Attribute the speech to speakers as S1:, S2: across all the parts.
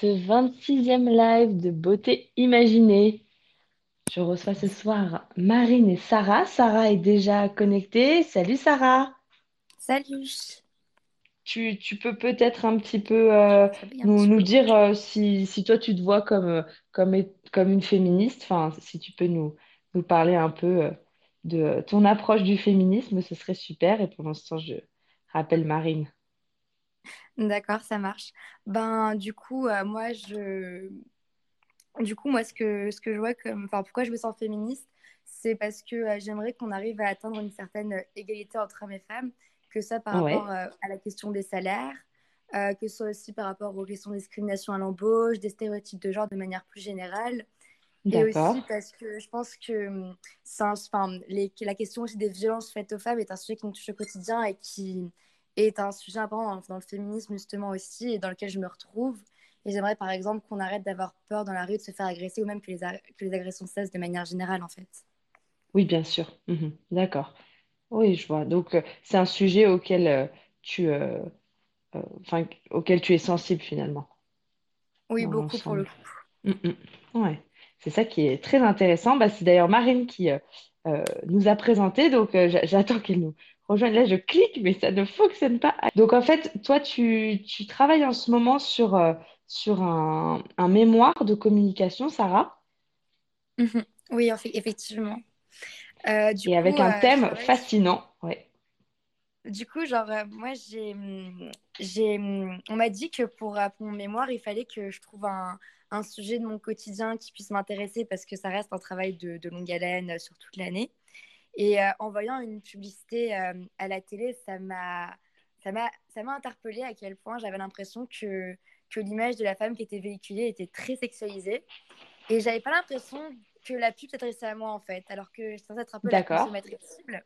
S1: ce 26e live de Beauté Imaginée. Je reçois ce soir Marine et Sarah. Sarah est déjà connectée. Salut Sarah.
S2: Salut.
S1: Tu, tu peux peut-être un petit peu euh, nous, nous dire euh, si, si toi tu te vois comme, euh, comme, é- comme une féministe, enfin si tu peux nous, nous parler un peu euh, de ton approche du féminisme, ce serait super. Et pour l'instant, je rappelle Marine.
S2: D'accord, ça marche. Ben, du coup, euh, moi, je... Du coup, moi, ce que, ce que je vois comme... Enfin, pourquoi je me sens féministe, c'est parce que euh, j'aimerais qu'on arrive à atteindre une certaine euh, égalité entre hommes et femmes, que ça par rapport euh, à la question des salaires, que ce soit aussi par rapport aux questions de discrimination à l'embauche, des stéréotypes de genre de manière plus générale, et aussi parce que je pense que hum, un- les- la question aussi des violences faites aux femmes est un sujet qui me touche au quotidien et qui est un sujet important dans, le féminisme justement aussi et dans lequel je me retrouve. Et j'aimerais par exemple qu'on arrête d'avoir peur dans la rue de se faire agresser ou même que les, a- que les agressions cessent de manière générale en fait.
S1: Oui, bien sûr. Mhm. D'accord. Oui, je vois. Donc, euh, c'est un sujet auquel euh, tu, euh, euh, auquel tu es sensible finalement,
S2: Oui, beaucoup pour le coup.
S1: Mm, mm. Ouais. C'est ça qui est très intéressant. Bah, c'est d'ailleurs Marine qui nous a présenté. Donc, j'a- j'attends qu'elle nous rejoigne. Là, je clique, mais ça ne fonctionne pas. Donc, en fait, toi, tu, tu travailles en ce moment sur, euh, sur un, un mémoire de communication, Sarah,
S2: Mhm. Oui, en fait, effectivement. Euh, du
S1: et avec
S2: coup,
S1: un
S2: euh,
S1: thème
S2: travaille
S1: fascinant. Ouais.
S2: Du coup, genre, moi, j'ai, j'ai, hum, on m'a dit que pour, pour mon mémoire, il fallait que je trouve un, un sujet de mon quotidien qui puisse m'intéresser parce que ça reste un travail de, de longue haleine sur toute l'année. Et euh, en voyant une publicité euh, à la télé, ça m'a, ça m'a, ça m'a interpellée à quel point j'avais l'impression que, que l'image de la femme qui était véhiculée était très sexualisée. Et j'avais pas l'impression que la pub s'adressait à moi, en fait, alors que je censée être un peu la consommatrice cible.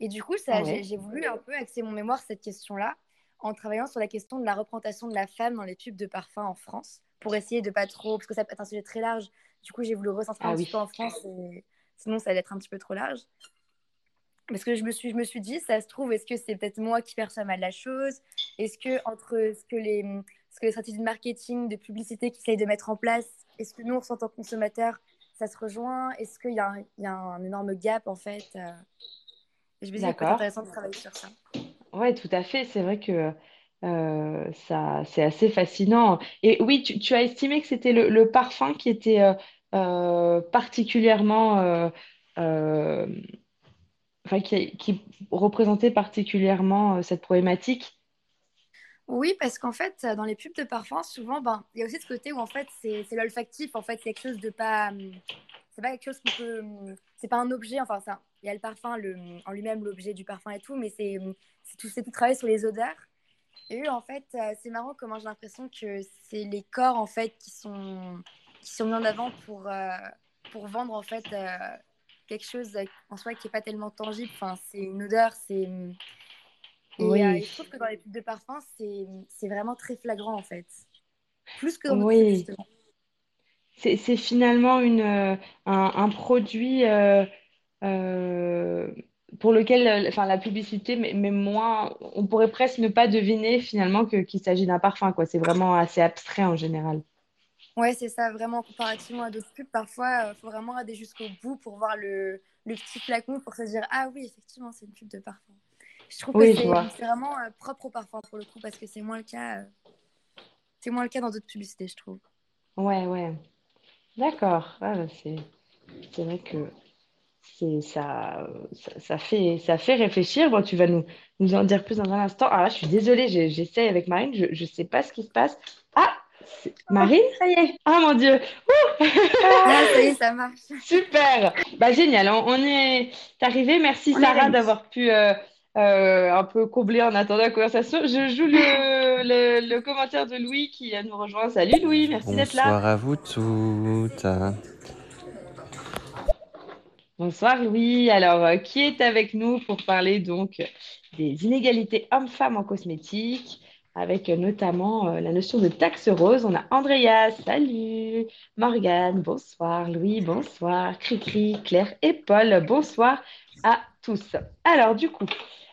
S2: Et du coup, ça, j'ai
S1: Ouais.
S2: j'ai voulu un peu axer mon mémoire sur cette question-là en travaillant sur la question de la représentation de la femme dans les pubs de parfum en France pour essayer de pas trop, parce que ça peut être un sujet très large. Du coup, j'ai voulu recentrer
S1: Ah
S2: un petit peu en France et sinon ça allait être un petit peu trop large. Parce que je me suis, je me suis dit, ça se trouve, est-ce que c'est peut-être moi qui perçois mal la chose? Est-ce que entre ce que les, ce que les stratégies de marketing, de publicité qu'ils essayent de mettre en place, est-ce que nous, en tant que consommateurs, ça se rejoint? Est-ce qu'il y a, un, il y a un énorme gap en fait? Euh, je me dis,
S1: D'accord.
S2: intéressant de travailler sur ça.
S1: Ouais, tout à fait. C'est vrai que euh, ça, c'est assez fascinant. Et oui, tu, tu as estimé que c'était le, le parfum qui était euh, euh, particulièrement, enfin, qui, représentait particulièrement euh, cette problématique.
S2: Oui, parce qu'en fait, euh, dans les pubs de parfum, souvent, ben, il y a aussi ce côté où en fait, c'est l'olfactif. En fait, c'est quelque chose de pas. hum, C'est pas quelque chose qu'on peut. hum, C'est pas un objet. Enfin, ça. Il y a le parfum le, en lui-même, l'objet du parfum et tout, mais c'est hum, tout, tout travaillé sur les odeurs. Et eux, en fait, euh, c'est marrant comment j'ai l'impression que c'est les corps en fait qui sont qui sont mis en avant pour pour vendre en fait quelque chose en soi qui est pas tellement tangible. Enfin, c'est une odeur, c'est et, euh,
S1: Oui,
S2: je trouve que dans les pubs de parfum, c'est vraiment très flagrant en fait. Plus que dans
S1: oui. C'est, finalement une, euh, un, un produit euh, pour lequel, enfin, la publicité, mais, mais moins, on pourrait presque ne pas deviner finalement qu'il s'agit d'un parfum, quoi. C'est vraiment assez abstrait en général.
S2: Ouais, c'est ça, vraiment, comparativement à d'autres pubs, parfois, il faut vraiment aller jusqu'au bout pour voir le, le petit flacon pour se dire, ah oui, effectivement, c'est une pub de parfum. Je trouve que
S1: Oui,
S2: c'est vraiment euh, propre au parfum pour le coup, parce que c'est moins le cas, euh, c'est moins le cas dans d'autres publicités, je trouve.
S1: Ouais, ouais. D'accord. Ah, bah, c'est, c'est vrai que ça, euh, ça, ça fait, ça fait réfléchir. Bon, tu vas nous, nous en dire plus dans un instant. Ah là, je suis désolée, j'essaie avec Marine, je ne sais pas ce qui se passe. Ah, Marine?
S2: Ça y est.
S1: Ah mon Dieu!
S2: Ah, ça y est, ça marche.
S1: Super! Bah, génial, on, on est arrivé. Merci
S2: On
S1: Sarah d'avoir pu euh, euh, un peu combler en attendant la conversation. Je joue le, le, le commentaire de Louis qui nous rejoint. Salut Louis, merci d'être là.
S3: Bonsoir à vous toutes.
S1: Bonsoir Louis. Alors, euh, qui est avec nous pour parler donc des inégalités hommes-femmes en cosmétique, avec euh, notamment euh, la notion de taxe rose. On a Andrea, salut. Morgane, bonsoir. Louis, bonsoir. Cricri, Claire et Paul, bonsoir à tous. Alors, du coup,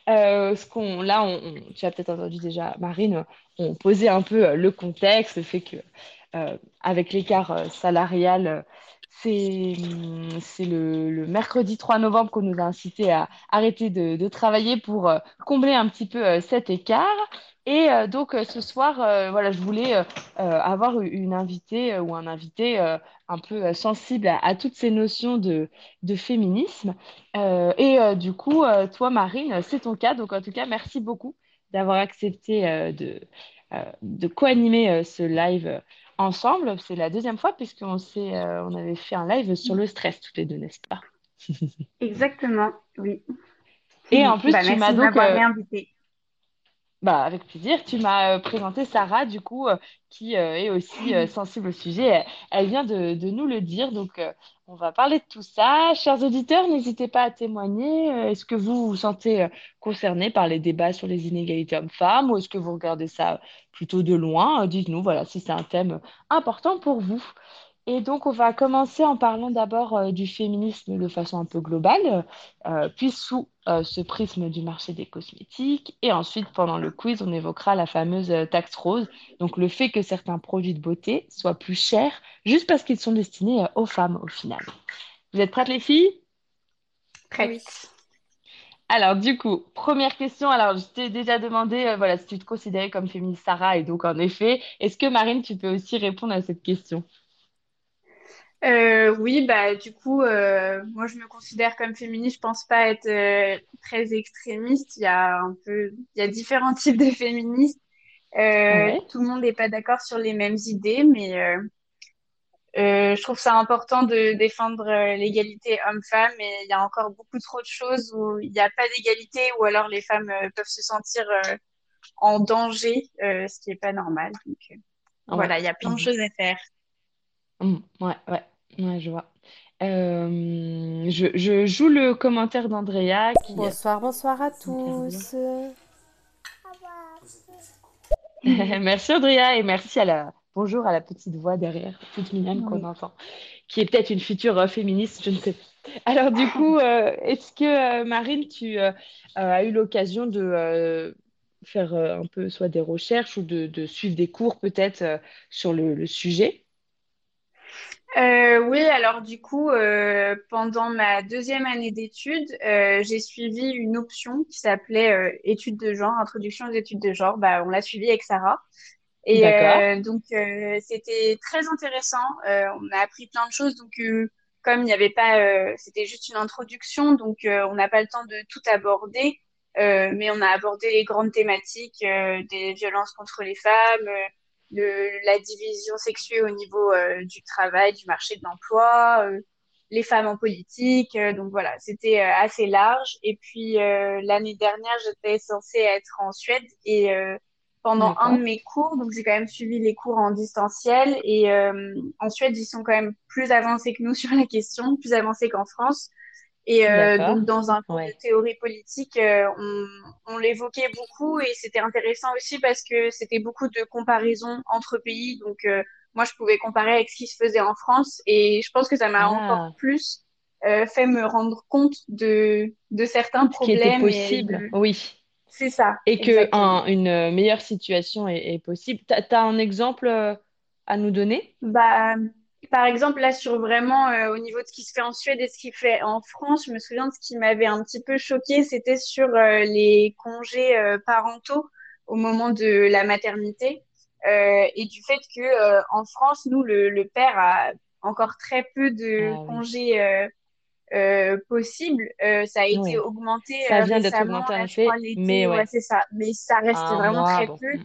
S1: euh, là, tu as peut-être entendu déjà Marine, on posait un peu le contexte, le fait que avec l'écart salarial c'est le, mercredi 3 novembre qu'on nous a incité à arrêter de, travailler pour euh, combler un petit peu euh, cet écart. Et euh, donc ce soir, voilà, je voulais avoir une invitée ou un invité un peu sensible à, toutes ces notions de, de féminisme. et du coup, toi, Marine, c'est ton cas. Donc en tout cas, merci beaucoup d'avoir accepté de, de co-animer ce live ensemble. C'est la deuxième fois puisqu'on euh, on avait fait un live sur le stress toutes les deux, n'est-ce pas?
S4: Exactement, oui.
S1: Et en plus,
S4: bah,
S1: tu m'as donc
S4: euh, réinvité.
S1: Bah, avec plaisir. Tu m'as euh, présenté Sarah, du coup, euh, qui euh, est aussi sensible au sujet. Elle, vient de, nous le dire. Donc, on va parler de tout ça. Chers auditeurs, n'hésitez pas à témoigner. Est-ce que vous vous sentez concernés par les débats sur les inégalités hommes-femmes ou est-ce que vous regardez ça plutôt de loin? Dites-nous, voilà, si c'est un thème important pour vous. Et donc, on va commencer en parlant d'abord euh, du féminisme de façon un peu globale, euh, puis sous euh, ce prisme du marché des cosmétiques. Et ensuite, pendant le quiz, on évoquera la fameuse taxe rose, donc le fait que certains produits de beauté soient plus chers juste parce qu'ils sont destinés aux femmes au final. Vous êtes prêtes, les filles?
S4: Prêtes.
S1: Alors, du coup, première question. Alors, je t'ai déjà demandé voilà, si tu te considérais comme féministe, Sarah, et donc, en effet, est-ce que Marine, tu peux aussi répondre à cette question?
S4: Euh, oui, bah du coup, euh, moi je me considère comme féministe. Je pense pas être euh, très extrémiste. Il y a un peu, il y a différents types de féministes. Tout le monde n'est pas d'accord sur les mêmes idées, mais je trouve ça important de défendre l'égalité homme-femme. Et il y a encore beaucoup trop de choses où il n'y a pas d'égalité, ou alors les femmes peuvent se sentir en danger, ce qui est pas normal. Donc voilà, il y a plein de choses à faire.
S1: Mmh, ouais, ouais. Ouais, je vois. Euh, je, je joue le commentaire d'Andrea qui...
S5: Bonsoir, bonsoir à tous.
S1: Merci Andrea et merci à la bonjour à la petite voix derrière, toute mignonne qu'on entend, qui est peut-être une future euh, féministe, je ne sais pas. Alors du coup, euh, est-ce que Marine, tu as eu l'occasion de faire un peu soit des recherches ou de, de suivre des cours peut-être sur le, le sujet?
S4: Euh, oui, alors du coup, euh, pendant ma deuxième année d'études, euh, j'ai suivi une option qui s'appelait euh, études de genre, introduction aux études de genre. Bah, on l'a suivi avec Sarah. Et euh, donc, euh, c'était très intéressant. on a appris plein de choses. Donc, comme il n'y avait pas, c'était juste une introduction, donc on n'a pas le temps de tout aborder. mais on a abordé les grandes thématiques des violences contre les femmes de la division sexuée au niveau euh, du travail, du marché de l'emploi, euh, les femmes en politique. Euh, donc voilà, c'était assez large. Et puis l'année dernière, j'étais censée être en Suède et pendant un de mes cours, donc j'ai quand même suivi les cours en distanciel et en Suède, ils sont quand même plus avancés que nous sur la question, plus avancés qu'en France. Et euh, donc, dans un cours de théorie politique, euh, on, on l'évoquait beaucoup et c'était intéressant aussi parce que c'était beaucoup de comparaisons entre pays. Donc, euh, moi, je pouvais comparer avec ce qui se faisait en France et je pense que ça m'a ah. encore plus fait me rendre compte de, de certains problèmes.
S1: Qui était possible, oui.
S4: C'est ça.
S1: Et qu'une une meilleure situation est, est possible. Tu as, un exemple à nous donner?
S4: Bah, par exemple, là, sur vraiment euh, au niveau de ce qui se fait en Suède et ce qui se fait en France, je me souviens de ce qui m'avait un petit peu choqué, c'était sur euh, les congés euh, parentaux au moment de la maternité et du fait que en France, nous, le, père a encore très peu de ah congés possibles. ça a été augmenté
S1: ça vient d'être augmenté mais
S4: ouais. c'est ça. Mais ça reste vraiment très peu.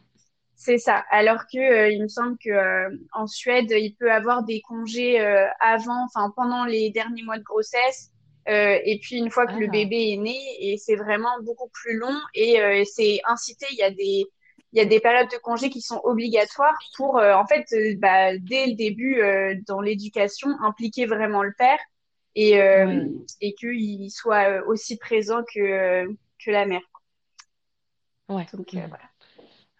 S4: C'est ça. Alors que euh, il me semble que euh, en Suède, il peut avoir des congés euh, avant, enfin pendant les derniers mois de grossesse, et puis une fois que le ah. bébé est né, et c'est vraiment beaucoup plus long et c'est incité. Il y a des il y a des périodes de congés qui sont obligatoires pour, en fait, bah, dès le début dans l'éducation, impliquer vraiment le père et, et qu'il soit aussi présent que, que la mère.
S1: Ouais. Donc, voilà.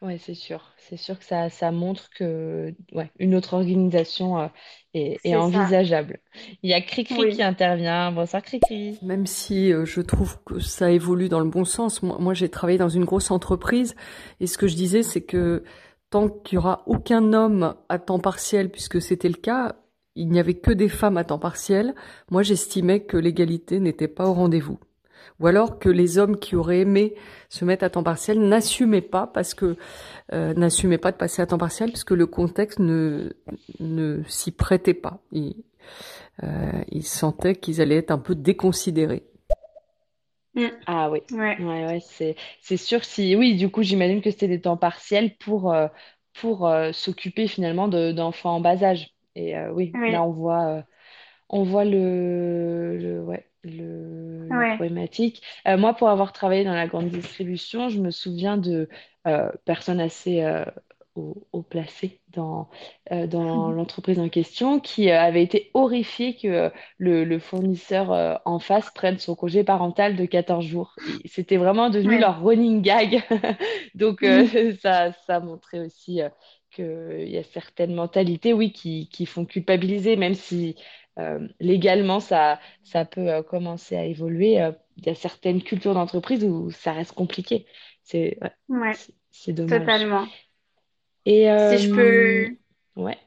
S1: Oui, c'est sûr. C'est sûr que ça, ça montre que ouais, une autre organisation euh, est, est envisageable. Il y a Cricri qui intervient. Bonsoir Cricri.
S5: Même si euh, je trouve que ça évolue dans le bon sens, moi, moi j'ai travaillé dans une grosse entreprise et ce que je disais, c'est que tant qu'il y aura aucun homme à temps partiel, puisque c'était le cas, il n'y avait que des femmes à temps partiel, moi j'estimais que l'égalité n'était pas au rendez-vous. Ou alors que les hommes qui auraient aimé se mettre à temps partiel n'assumaient pas parce que euh, n'assumaient pas de passer à temps partiel parce que le contexte ne ne s'y prêtait pas. Ils, euh, ils sentaient qu'ils allaient être un peu déconsidérés.
S1: Mm. Ah oui,
S4: Ouais.
S1: ouais, ouais, c'est c'est sûr si oui, du coup, j'imagine que c'était des temps partiels pour euh, pour euh, s'occuper finalement de d'enfants en bas âge. Et euh, oui, là on voit euh, on voit le, le ouais le
S4: Ouais.
S1: problématique. Euh, moi, pour avoir travaillé dans la grande distribution, je me souviens de euh, personnes assez euh, haut, haut placées dans euh, dans l'entreprise en question qui euh, avaient été horrifiées que euh, le, le fournisseur euh, en face prenne son congé parental de 14 jours. C'était vraiment devenu
S4: Ouais.
S1: leur running gag. Donc,
S4: Mhm.
S1: euh, ça, ça montrait aussi euh, qu'il y a certaines mentalités, oui, qui, qui font culpabiliser, même si euh, légalement, ça, ça peut euh, commencer à évoluer. Euh, il y a certaines cultures d'entreprise où ça reste compliqué. C'est ouais, dommage.
S4: Totalement.
S1: Et
S4: Si je
S1: euh,
S4: peux,
S1: ouais,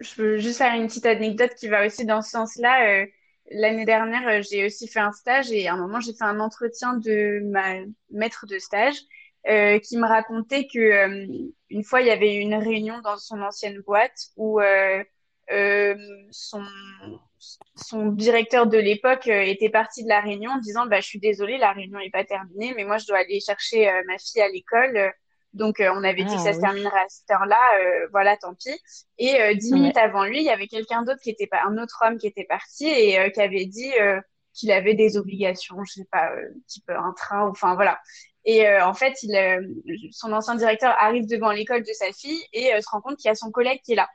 S4: je peux juste faire une petite anecdote qui va aussi dans ce sens-là. Euh, l'année dernière, euh, j'ai aussi fait un stage et à un moment, j'ai fait un entretien de ma maître de stage euh, qui me racontait que euh, une fois, il y avait eu une réunion dans son ancienne boîte où euh, euh, son son directeur de l'époque euh, était parti de la réunion en disant bah je suis désolée, la réunion n'est pas terminée, mais moi je dois aller chercher euh, ma fille à l'école. Donc euh, on avait dit que ça
S1: ah
S4: se terminerait à cette heure-là, euh, voilà, tant pis. Et euh, dix minutes avant lui, il y avait quelqu'un d'autre qui était pas, un autre homme qui était parti et qui avait dit qu'il avait des obligations, je sais pas, type un train, enfin voilà. Et en fait, il, son ancien directeur arrive devant l'école de sa fille et se rend compte qu'il y a son collègue qui est là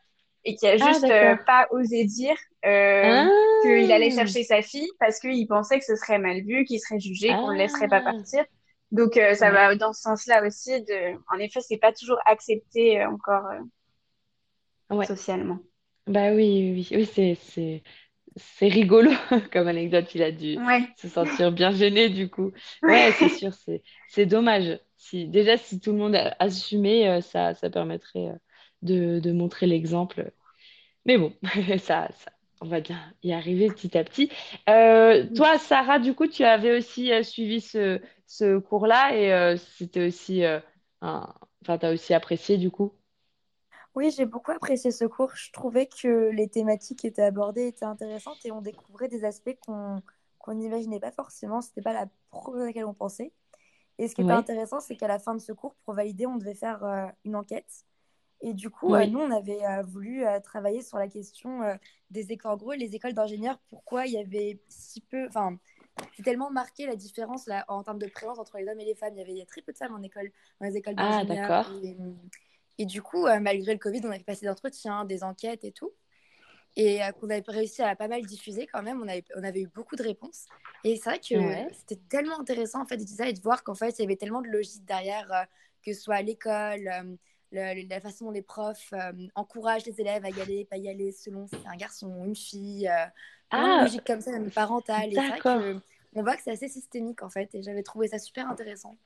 S4: et qui a
S1: ah
S4: juste euh, pas osé dire euh, qu'il allait
S1: Ah,
S4: chercher sa fille parce qu'il pensait que ce serait mal vu, qu'il serait jugé, qu'on le laisserait pas
S1: ah,
S4: partir. Donc euh, ça
S1: ouais,
S4: va dans ce sens-là aussi. De... En effet, c'est pas toujours accepté euh, encore euh,
S1: ouais.
S4: socialement.
S1: Bah oui, oui, oui, oui, c'est c'est c'est rigolo comme anecdote. Il a dû
S4: Ouais,
S1: se sentir bien gêné du coup. Ouais, c'est sûr, c'est dommage. Si déjà si tout le monde assumait, ça ça permettrait de de montrer l'exemple. Mais bon, ça ça on va bien y arriver petit à petit. Euh, toi, Sarah, du coup, tu avais aussi euh, suivi ce ce cours-là et euh, c'était aussi un... enfin t'as aussi apprécié du coup?
S2: Oui, j'ai beaucoup apprécié ce cours. Je trouvais que les thématiques qui étaient abordées étaient intéressantes et on découvrait des aspects qu'on qu'on n'imaginait pas forcément. C'était pas la première à laquelle on pensait. Et ce qui était
S1: Ouais,
S2: intéressant, c'est qu'à la fin de ce cours, pour valider, on devait faire une enquête. Et du coup, euh,
S1: oui.
S2: nous, on avait euh, voulu euh, travailler sur la question des écoles. En gros, les écoles d'ingénieurs, pourquoi il y avait si peu. Enfin, c'est tellement marqué la différence là, en termes de présence entre les hommes et les femmes. Il y avait il y a très peu de femmes en école, dans les écoles
S1: Ah,
S2: d'ingénieurs.
S1: d'accord.
S2: Et, et du coup, euh, malgré le Covid, on avait passé des entretiens, des enquêtes et tout. Et euh, qu'on avait réussi à pas mal diffuser quand même. On avait, on avait eu beaucoup de réponses. Et c'est vrai que
S1: Ouais.
S2: c'était tellement intéressant en fait de ça et de voir qu'en fait, il y avait tellement de logique derrière, euh, que ce soit à l'école, le- la façon dont les profs euh, encouragent les élèves à y aller, pas y aller, selon si c'est un garçon ou une fille. euh, plein de
S1: Ah,
S2: logiques comme ça, même. Et c'est vrai que on voit que c'est assez systémique en fait. Et j'avais trouvé ça super intéressant.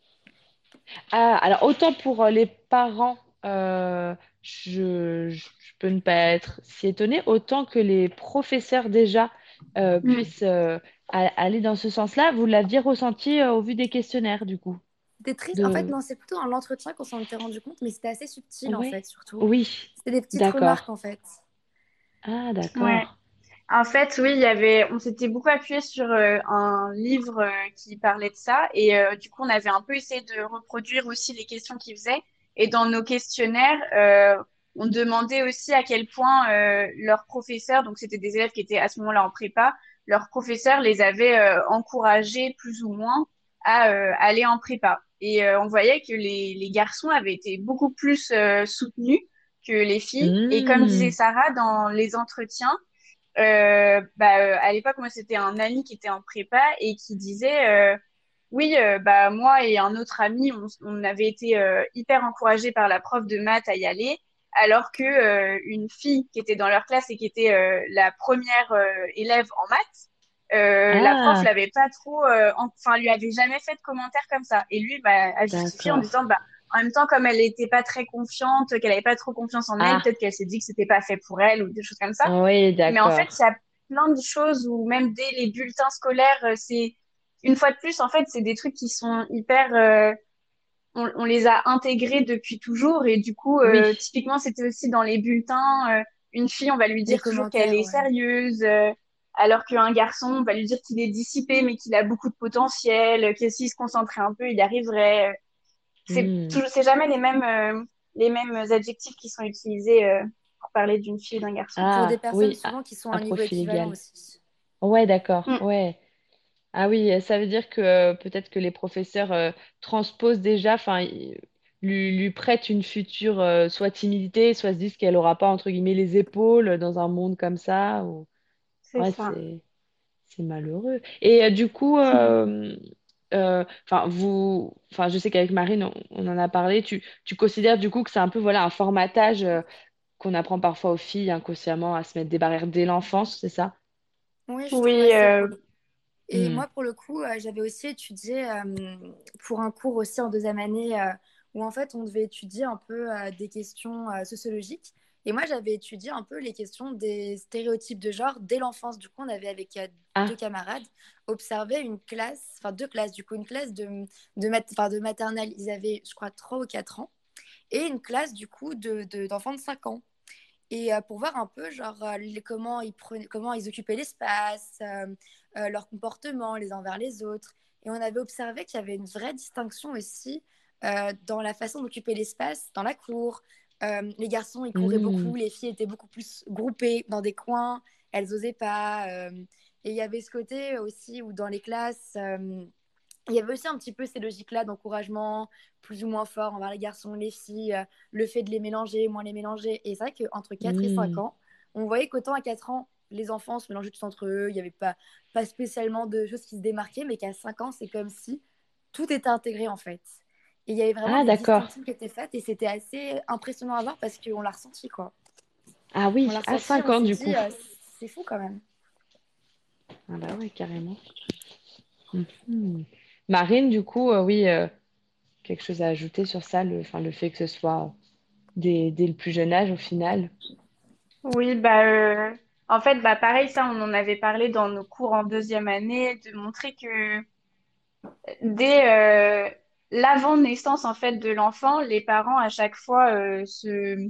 S1: Ah, alors autant pour euh, les parents, euh, je, peux ne pas être si étonnée, autant que les professeurs déjà euh,
S4: Mm.
S1: puissent euh, aller dans ce sens-là. Vous l'aviez ressenti euh, au vu des questionnaires, du coup,
S2: C'était triste. En fait, non, c'est plutôt dans l'entretien qu'on s'en était rendu compte, mais c'était assez subtil en fait, surtout.
S1: oui,
S2: C'était des petites remarques en fait.
S1: Ah,
S4: ouais.
S1: d'accord.
S4: En fait, oui, il y avait, on s'était beaucoup appuyé sur euh, un livre euh, qui parlait de ça et euh, du coup, on avait un peu essayé de reproduire aussi les questions qu'ils faisaient. Et dans nos questionnaires, euh, on demandait aussi à quel point euh, leurs professeurs, donc c'était des élèves qui étaient à ce moment-là en prépa, leurs professeurs les avaient euh, encouragés plus ou moins à euh, aller en prépa. Et euh, on voyait que les, les garçons avaient été beaucoup plus euh, soutenus que les filles. Et comme disait
S1: Hmm,
S4: Sarah, dans les entretiens, euh, bah, euh, à l'époque, moi, c'était un ami qui était en prépa et qui disait, euh, oui, euh, bah, moi et un autre ami, on, on avait été euh, hyper encouragés par la prof de maths à y aller, alors que euh, une fille qui était dans leur classe et qui était euh, la première euh, élève en maths, euh, la prof
S1: Ah,
S4: l'avait pas trop, euh, en- enfin, lui avait jamais fait de commentaires comme ça. Et lui, bah, a justifié en
S1: d'accord.
S4: disant, bah, en même temps, comme elle n'était pas très confiante, qu'elle n'avait pas trop confiance en elle,
S1: Ah,
S4: peut-être qu'elle s'est dit que c'était pas fait pour elle ou des choses comme ça.
S1: oui,
S4: Mais en fait,
S1: d'accord.
S4: il y a plein de choses où même dès les bulletins scolaires, euh, c'est une fois de plus, en fait, c'est des trucs qui sont hyper. euh, on, on les a intégrés depuis toujours et du coup,
S1: Oui.
S4: euh, typiquement, c'était aussi dans les bulletins. euh, une fille, on va lui
S2: Les
S4: dire toujours qu'elle est sérieuse, euh, alors qu'un garçon, on va lui dire qu'il est dissipé mais qu'il a beaucoup de potentiel, que s'il se concentrait un peu, il y arriverait. C'est
S1: Hmm.
S4: toujours, c'est jamais les mêmes, euh, les mêmes adjectifs qui sont utilisés euh, pour parler d'une fille ou d'un garçon.
S2: Pour des
S1: Ah,
S2: personnes
S1: oui,
S2: souvent qui sont à un niveau
S1: profil
S2: équivalent
S1: égal.
S2: aussi.
S1: Ouais, d'accord.
S4: Mm.
S1: Ouais. Ah oui, ça veut dire que euh, peut-être que les professeurs euh, transposent déjà, enfin, lui, lui prêtent une future euh, soit timidité, soit se disent qu'elle aura pas, entre guillemets, les épaules dans un monde comme ça. Ou...
S4: C'est
S1: Ouais,
S4: ça.
S1: c'est, malheureux. Et euh, du coup, euh, euh, enfin, vous, enfin, je sais qu'avec Marine, on, on en a parlé. Tu, tu considères du coup que c'est un peu, voilà, un formatage euh, qu'on apprend parfois aux filles inconsciemment à se mettre des barrières dès l'enfance, c'est ça?
S2: Oui, je
S4: Oui, euh,
S2: Et
S1: Hmm.
S2: moi, pour le coup, euh, j'avais aussi étudié euh, pour un cours aussi en deuxième année euh, où en fait on devait étudier un peu euh, des questions euh, sociologiques. Et moi, j'avais étudié un peu les questions des stéréotypes de genre dès l'enfance. Du coup, on avait avec euh, deux
S1: Ah,
S2: camarades observé une classe, enfin deux classes, du coup, une classe de, de, mat- de maternelle. Ils avaient, je crois, 3 ou 4 ans. Et une classe, du coup, de, de- d'enfants de 5 ans. Et euh, pour voir un peu, genre, euh, les- comment ils prenaient, comment ils occupaient l'espace, euh, leur comportement les uns vers les autres. Et on avait observé qu'il y avait une vraie distinction aussi dans la façon d'occuper l'espace dans la cour. Euh, les garçons, ils couraient
S1: hmm.
S2: beaucoup, les filles étaient beaucoup plus groupées dans des coins, elles osaient pas. euh, et il y avait ce côté aussi où dans les classes, euh, il y avait aussi un petit peu ces logiques-là d'encouragement, plus ou moins fort envers les garçons, les filles, le fait de les mélanger, moins les mélanger. Et c'est vrai qu'entre 4 et 5
S1: Hmm.
S2: ans, on voyait qu'autant à 4 ans, les enfants se mélangeaient tous entre eux, il n'y avait pas, pas spécialement de choses qui se démarquaient, mais qu'à 5 ans, c'est comme si tout était intégré en fait. Et il y avait vraiment
S1: Ah,
S2: des
S1: d'accord.
S2: distinctions qui étaient faites et c'était assez impressionnant à voir parce qu'on l'a ressenti quoi.
S1: Ah oui, à
S2: ressenti,
S1: 5
S2: on
S1: ans du
S2: dit,
S1: coup.
S2: euh, c'est fou quand même.
S1: Ah bah oui, carrément. Mhm. Marine, du coup, euh, oui, euh, quelque chose à ajouter sur ça, le, enfin, le fait que ce soit dès, dès le plus jeune âge au final?
S4: oui, bah, euh, en fait, bah, pareil, ça, on en avait parlé dans nos cours en deuxième année, de montrer que dès euh, l'avant-naissance, en fait, de l'enfant, les parents, à chaque fois, euh, se,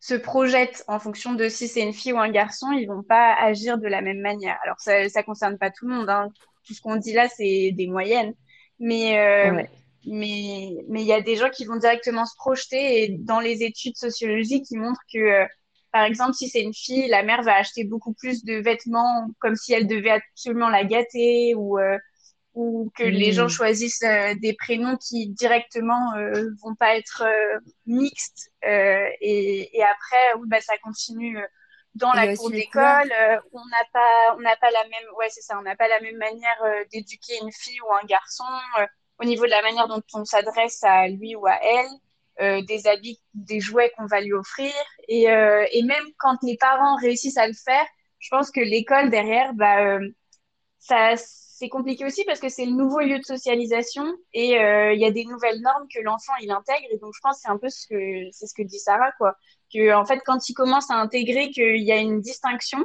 S4: se projettent en fonction de si c'est une fille ou un garçon, ils vont pas agir de la même manière. Alors, ça, ça concerne pas tout le monde, hein. Tout ce qu'on dit là, c'est des moyennes. Mais, euh,
S1: Ouais.
S4: mais, mais il y a des gens qui vont directement se projeter et dans les études sociologiques, ils montrent que, euh, par exemple, si c'est une fille, la mère va acheter beaucoup plus de vêtements comme si elle devait absolument la gâter ou, euh, ou que les gens
S1: Hmm.
S4: choisissent euh, des prénoms qui directement euh, vont pas être euh, mixtes euh, et, et après oui, bah, ça continue euh, dans
S2: Et
S4: la
S2: a
S4: cour d'école euh, on n'a pas on n'a pas la même ouais c'est ça on n'a pas la même manière euh, d'éduquer une fille ou un garçon euh, au niveau de la manière dont on s'adresse à lui ou à elle euh, des habits des jouets qu'on va lui offrir et, euh, et même quand les parents réussissent à le faire je pense que l'école derrière bah euh, ça, c'est compliqué aussi parce que c'est le nouveau lieu de socialisation et euh, il y a des nouvelles normes que l'enfant il intègre et donc je pense que c'est un peu ce que c'est ce que dit Sarah quoi que en fait quand il commence à intégrer qu'il y a une distinction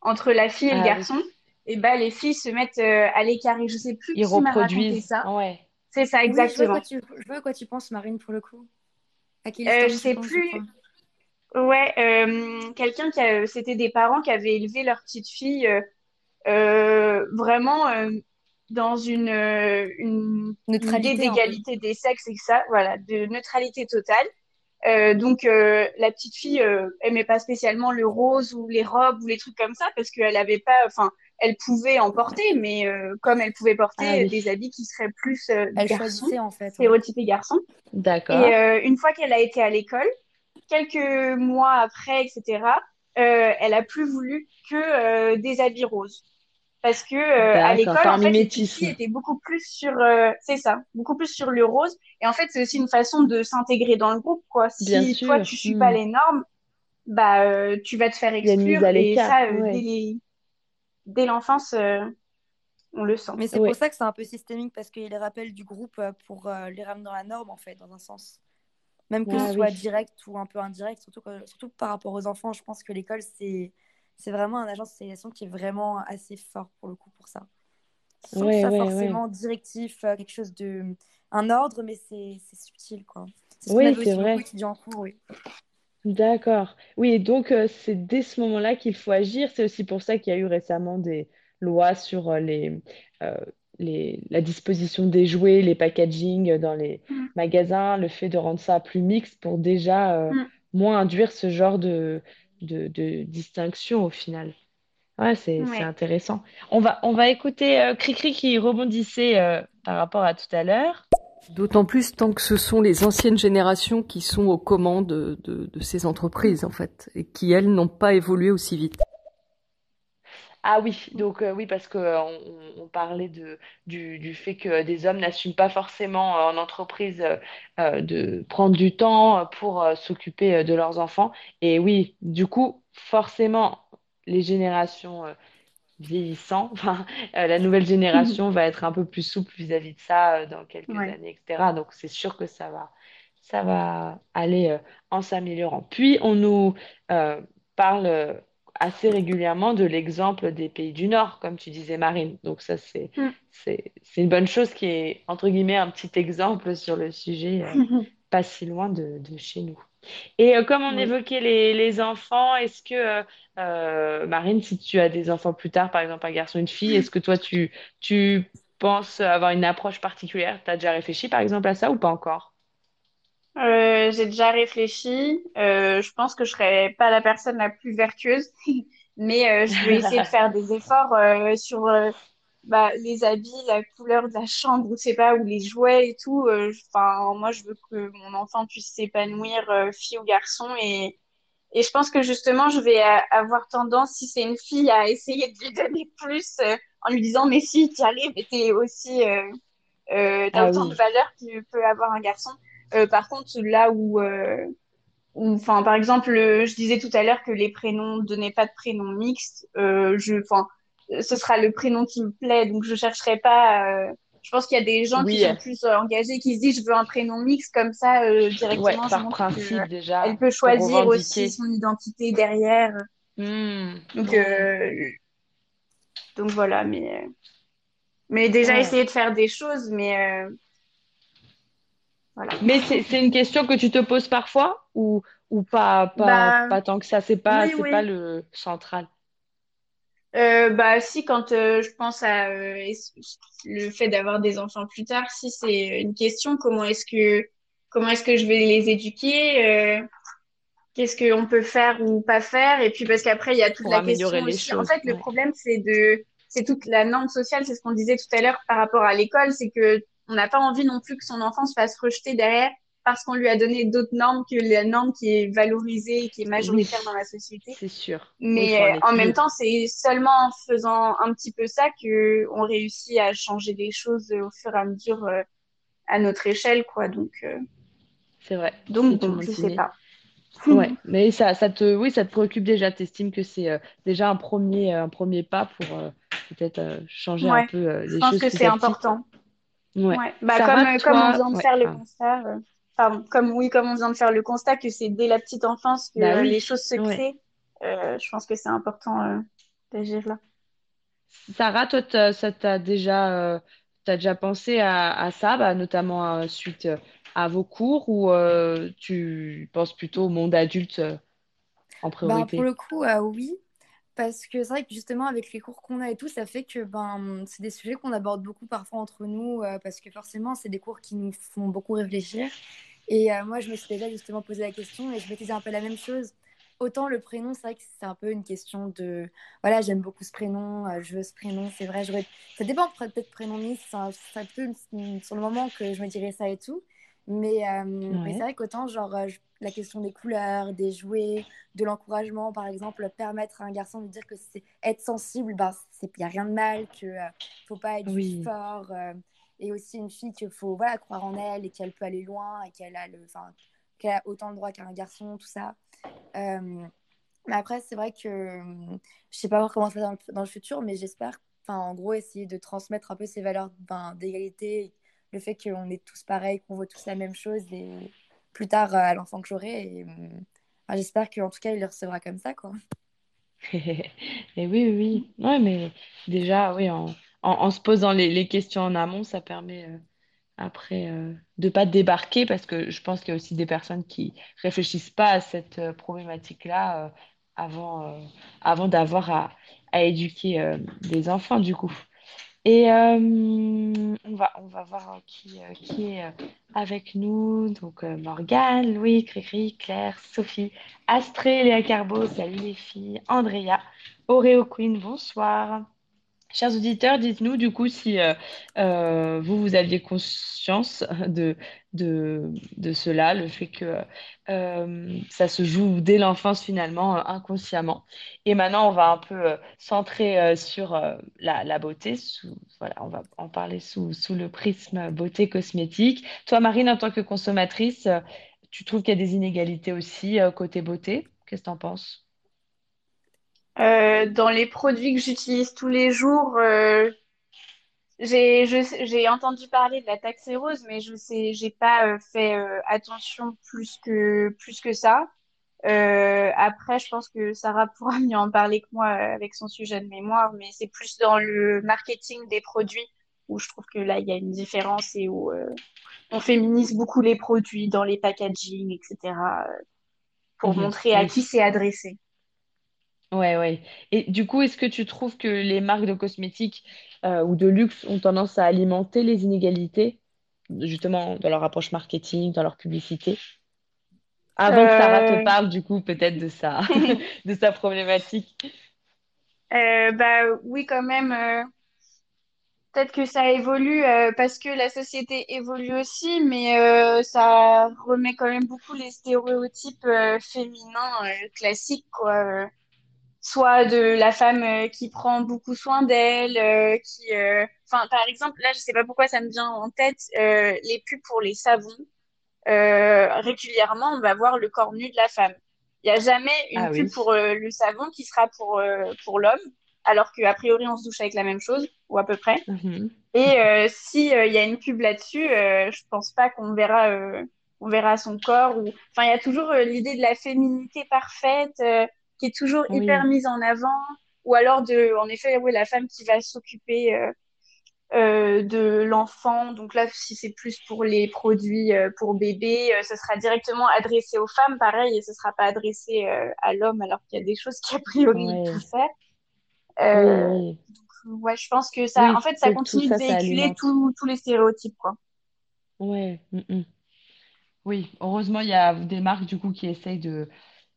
S4: entre la fille et le
S1: Ah oui.
S4: garçon et ben les filles se mettent euh, à l'écart et je sais plus
S1: Ils
S4: qui
S1: reproduisent.
S4: ça
S1: Ouais.
S4: c'est ça
S2: Oui, je vois
S4: exactement
S2: tu, je vois quoi tu penses, Marine, pour le coup. À quelle
S4: euh, je sais plus ouais euh, quelqu'un qui a c'était des parents qui avaient élevé leur petite fille vraiment euh, dans une, euh, une, une idée
S2: Neutralité peu.
S4: d'égalité des sexes et que ça, voilà, de neutralité totale. Euh, donc euh, la petite fille euh, aimait pas spécialement le rose ou les robes ou les trucs comme ça parce qu'elle avait pas, enfin, elle pouvait en porter, mais euh, comme elle pouvait
S1: Ah
S4: porter
S1: oui.
S4: des habits qui seraient plus euh,
S2: Elle
S4: garçons,
S2: choisissait en fait, ouais.
S4: stéréotypés garçons. Et
S1: D'accord.
S4: euh, une fois qu'elle a été à l'école, quelques mois après, etc., euh, elle a plus voulu que euh, des habits roses. Parce que euh, à l'école, en fait, les étaient beaucoup plus sur, euh, c'est ça, beaucoup plus sur le rose. Et en fait, c'est aussi une façon de s'intégrer dans le groupe, quoi.
S1: Bien
S4: Si toi,
S1: sûr.
S4: tu suis pas
S1: Hmm.
S4: les normes, bah, euh, tu vas te faire exclure.
S1: à
S4: Et ça, euh, dès
S1: Ouais.
S4: les, dès l'enfance, euh, on le sent.
S2: Mais c'est pour ça que c'est un peu systémique parce qu'il y a les rappels du groupe pour euh, les ramener dans la norme en fait, dans un sens. même que ce soit
S1: oui.
S2: direct ou un peu indirect, surtout, que- surtout par rapport aux enfants. Je pense que l'école, c'est c'est vraiment un agent de socialisation qui est vraiment assez fort pour le coup pour ça. Sans que
S1: Ouais, ouais,
S2: forcément directif, euh, quelque chose de... un ordre, mais c'est subtil, quoi. C'est ce qu'on
S1: Oui, c'est vrai.
S2: en cours, oui.
S1: D'accord. Oui, et donc euh, c'est dès ce moment-là qu'il faut agir. C'est aussi pour ça qu'il y a eu récemment des lois sur euh, les, euh, les, la disposition des jouets, les packaging dans les
S4: Mm.
S1: magasins, le fait de rendre ça plus mixte pour déjà
S4: Mm.
S1: moins induire ce genre de, de, de distinction au final. Ouais, c'est,
S4: Ouais.
S1: intéressant. On va, on va écouter euh, Cricri qui rebondissait euh, par rapport à tout à l'heure.
S5: D'autant plus tant que ce sont les anciennes générations qui sont aux commandes de, de, de ces entreprises, en fait, et qui, elles, n'ont pas évolué aussi vite.
S1: Ah oui, donc euh, oui, parce que euh, on, on parlait de, du, du fait que des hommes n'assument pas forcément euh, en entreprise euh, de prendre du temps pour s'occuper de leurs enfants. Et oui, du coup, forcément, les générations vieillissant, enfin, euh, la nouvelle génération va être un peu plus souple vis-à-vis de ça euh, dans quelques
S4: Ouais.
S1: années, etc. Donc c'est sûr que ça va, ça va aller euh, en s'améliorant. Puis on nous parle assez régulièrement de l'exemple des pays du Nord, comme tu disais, Marine. Donc ça, c'est,
S4: Mm.
S1: une bonne chose qui est, entre guillemets, un petit exemple sur le sujet, euh, pas si loin de, de chez nous. Et euh, comme on
S4: Oui.
S1: évoquait les, les enfants, est-ce que, euh, Marine, si tu as des enfants plus tard, par exemple un garçon, une fille, est-ce que toi, tu, tu penses avoir une approche particulière? Tu as déjà réfléchi, par exemple, à ça ou pas encore?
S4: Euh, j'ai déjà réfléchi. Euh, je pense que je serais pas la personne la plus vertueuse, mais euh, je vais essayer de faire des efforts sur bah, les habits, la couleur de la chambre, ou je sais pas, ou les jouets et tout. Enfin, moi, je veux que mon enfant puisse s'épanouir, fille ou garçon, et et je pense que justement, je vais avoir tendance, si c'est une fille, à essayer de lui donner plus en lui disant, mais si, tu arrives, mais t'es aussi, t'as
S1: Ah
S4: autant de valeur que peut avoir un garçon. Euh, par contre, là où, euh, enfin, par exemple, euh, je disais tout à l'heure que les prénoms ne donnaient pas de prénom mixte, je, enfin, ce sera le prénom qui me plaît, donc je chercherai pas. je pense qu'il y a des gens qui sont plus engagés, qui se disent, je veux un prénom mixte, comme ça, euh,
S1: ouais,
S4: directement, je
S1: par
S4: que
S1: principe
S4: elle
S1: déjà,
S4: peut
S1: pour
S4: choisir aussi son identité derrière.
S1: Hmm,
S4: Donc, euh, voilà, mais, mais déjà
S1: ouais.
S4: essayer de faire des choses, mais euh, voilà.
S1: Mais c'est, une question que tu te poses parfois ou, ou pas, pas,
S4: Bah,
S1: pas tant que ça, c'est pas,
S4: oui,
S1: c'est pas
S4: oui.
S1: le central.
S4: Euh, bah, si, quand euh, je pense à euh, le fait d'avoir des enfants plus tard, si c'est une question, comment est-ce que, comment est-ce que je vais les éduquer, euh, qu'est-ce qu'on peut faire ou pas faire, et puis parce qu'après, il y a toute
S1: pour
S4: la question
S1: les
S4: aussi. En
S1: choses.
S4: fait, le
S1: Ouais.
S4: problème, c'est de, c'est toute la norme sociale, c'est ce qu'on disait tout à l'heure par rapport à l'école, c'est que on n'a pas envie non plus que son enfant se fasse rejeter derrière parce qu'on lui a donné d'autres normes que la norme qui est valorisée et qui est
S1: Oui,
S4: majoritaire dans la société.
S1: c'est sûr.
S4: Mais en même temps, c'est seulement en faisant un petit peu ça que on réussit à changer les choses au fur et à mesure euh, à notre échelle, quoi. Donc, euh,
S1: C'est vrai.
S4: donc
S1: monde
S4: je sais pas.
S1: Ouais, mais ça, ça te, oui, ça te préoccupe déjà. T'estimes que c'est euh, déjà un premier, un premier pas pour peut-être changer un peu euh,
S4: je
S1: les
S4: pense
S1: choses
S4: que c'est
S1: petit.
S4: Important.
S1: Ouais.
S4: Ouais, bah
S1: Sarah,
S4: comme euh, comme on vient de
S1: ouais,
S4: faire le constat, euh, pardon, comme oui, comme on vient de faire le constat que c'est dès la petite enfance que
S1: Bah
S4: euh, les choses se
S1: ouais.
S4: créent, euh, je pense que c'est important euh, d'agir là.
S1: Sarah, toi, t'as- ça t'a déjà, euh, t'as déjà pensé à, à ça, bah, notamment euh, suite euh, à vos cours, ou euh, tu penses plutôt au monde adulte euh, en
S2: pour
S1: priorité?
S2: le coup, euh, oui. Parce que c'est vrai que justement, avec les cours qu'on a et tout, ça fait que ben, c'est des sujets qu'on aborde beaucoup parfois entre nous, euh, parce que forcément, c'est des cours qui nous font beaucoup réfléchir. Et euh, moi, je me suis déjà justement posé la question et je me disais un peu la même chose. Autant le prénom, c'est vrai que c'est un peu une question de voilà, j'aime beaucoup ce prénom, euh, je veux ce prénom, c'est vrai, ça dépend peut-être prénom Miss, ça, ça peut sur le moment que je me dirais ça et tout. Mais, euh, mais c'est vrai qu'autant, genre, euh, la question des couleurs, des jouets, de l'encouragement, par exemple, permettre à un garçon de dire que c'est être sensible, ben, il n'y a rien de mal, qu'il ne faut pas être
S1: Oui.
S2: fort. euh, et aussi une fille qu'il faut voilà, croire en elle et qu'elle peut aller loin et qu'elle a, le, qu'elle a autant de droits qu'un garçon, tout ça. Euh, mais après, c'est vrai que euh, je sais pas encore comment ça va dans le, dans le futur, mais j'espère, en gros, essayer de transmettre un peu ces valeurs ben, d'égalité, le fait qu'on est tous pareils, qu'on voit tous la même chose et plus tard à l'enfant que j'aurai. Et j'espère qu'en tout cas, il le recevra comme ça, quoi.
S1: Et oui, oui, oui. Ouais, mais déjà, oui, en, en, se posant les, questions en amont, ça permet euh, après euh, de pas débarquer parce que je pense qu'il y a aussi des personnes qui réfléchissent pas à cette euh, problématique-là euh, avant, euh, avant d'avoir à, à éduquer euh, des enfants, du coup. Et euh, on va, on va voir qui, euh, qui est euh, avec nous. Donc, euh, Morgane, Louis, Cricri, Claire, Sophie, Astrée, Léa Carbo, salut les filles, Andrea, Oreo Queen, bonsoir. Chers auditeurs, dites-nous du coup si euh, euh, vous, vous aviez conscience de, de, de cela, le fait que euh, ça se joue dès l'enfance finalement, inconsciemment. Et maintenant, on va un peu centrer sur la, beauté. Voilà, on va en parler sous, sous le prisme beauté cosmétique. Toi, Marine, en tant que consommatrice, tu trouves qu'il y a des inégalités aussi côté beauté? Qu'est-ce que tu en penses?
S4: Euh, dans les produits que j'utilise tous les jours, euh, j'ai entendu parler de la taxe rose, mais je sais, j'ai pas euh, fait euh, attention plus que plus que ça. Euh, après, je pense que Sarah pourra mieux en parler que moi euh, avec son sujet de mémoire, mais c'est plus dans le marketing des produits où je trouve que là, il y a une différence et où euh, on féminise beaucoup les produits dans les packaging, etc., pour
S1: Mhm,
S4: montrer à qui c'est adressé.
S1: Ouais, ouais. Et du coup, est-ce que tu trouves que les marques de cosmétiques euh, ou de luxe ont tendance à alimenter les inégalités, justement dans leur approche marketing, dans leur publicité? Avant que Sarah te
S4: Euh...
S1: parle, du coup, peut-être de sa, de sa problématique.
S4: euh, bah oui, quand même. euh, Peut-être que ça évolue euh, parce que la société évolue aussi, mais euh, ça remet quand même beaucoup les stéréotypes euh, féminins euh, classiques, quoi. Soit de la femme euh, qui prend beaucoup soin d'elle, euh, qui, euh, enfin, par exemple, là, je sais pas pourquoi ça me vient en tête, euh, les pubs pour les savons. Euh, régulièrement, on va voir le corps nu de la femme. Il n'y a jamais une
S1: Ah
S4: pub
S1: oui.
S4: pour le savon qui sera pour, euh, pour l'homme, alors qu'a priori, on se douche avec la même chose, ou à peu près.
S1: Mhm.
S4: Et euh, si euh, il y a une pub là-dessus, euh, je pense pas qu'on verra, euh, on verra son corps. Ou... Enfin, il y a toujours l'idée de la féminité parfaite euh, qui est toujours hyper
S1: Oui,
S4: mise en avant. Ou alors de, en effet, oui, la femme qui va s'occuper euh, euh, de l'enfant. Donc là, si c'est plus pour les produits euh, pour bébé, ce sera directement adressé aux femmes, pareil, et ce sera pas adressé à l'homme, alors qu'il y a des choses qu'a priori il
S1: ouais.
S4: préfère.
S1: Oui, oui.
S4: ouais, je pense que ça, en
S1: Oui,
S4: fait, ça
S1: tout
S4: continue de
S1: ça,
S4: véhiculer tous les stéréotypes, quoi.
S1: Ouais. mhm. Oui, heureusement, il y a des marques du coup qui essayent de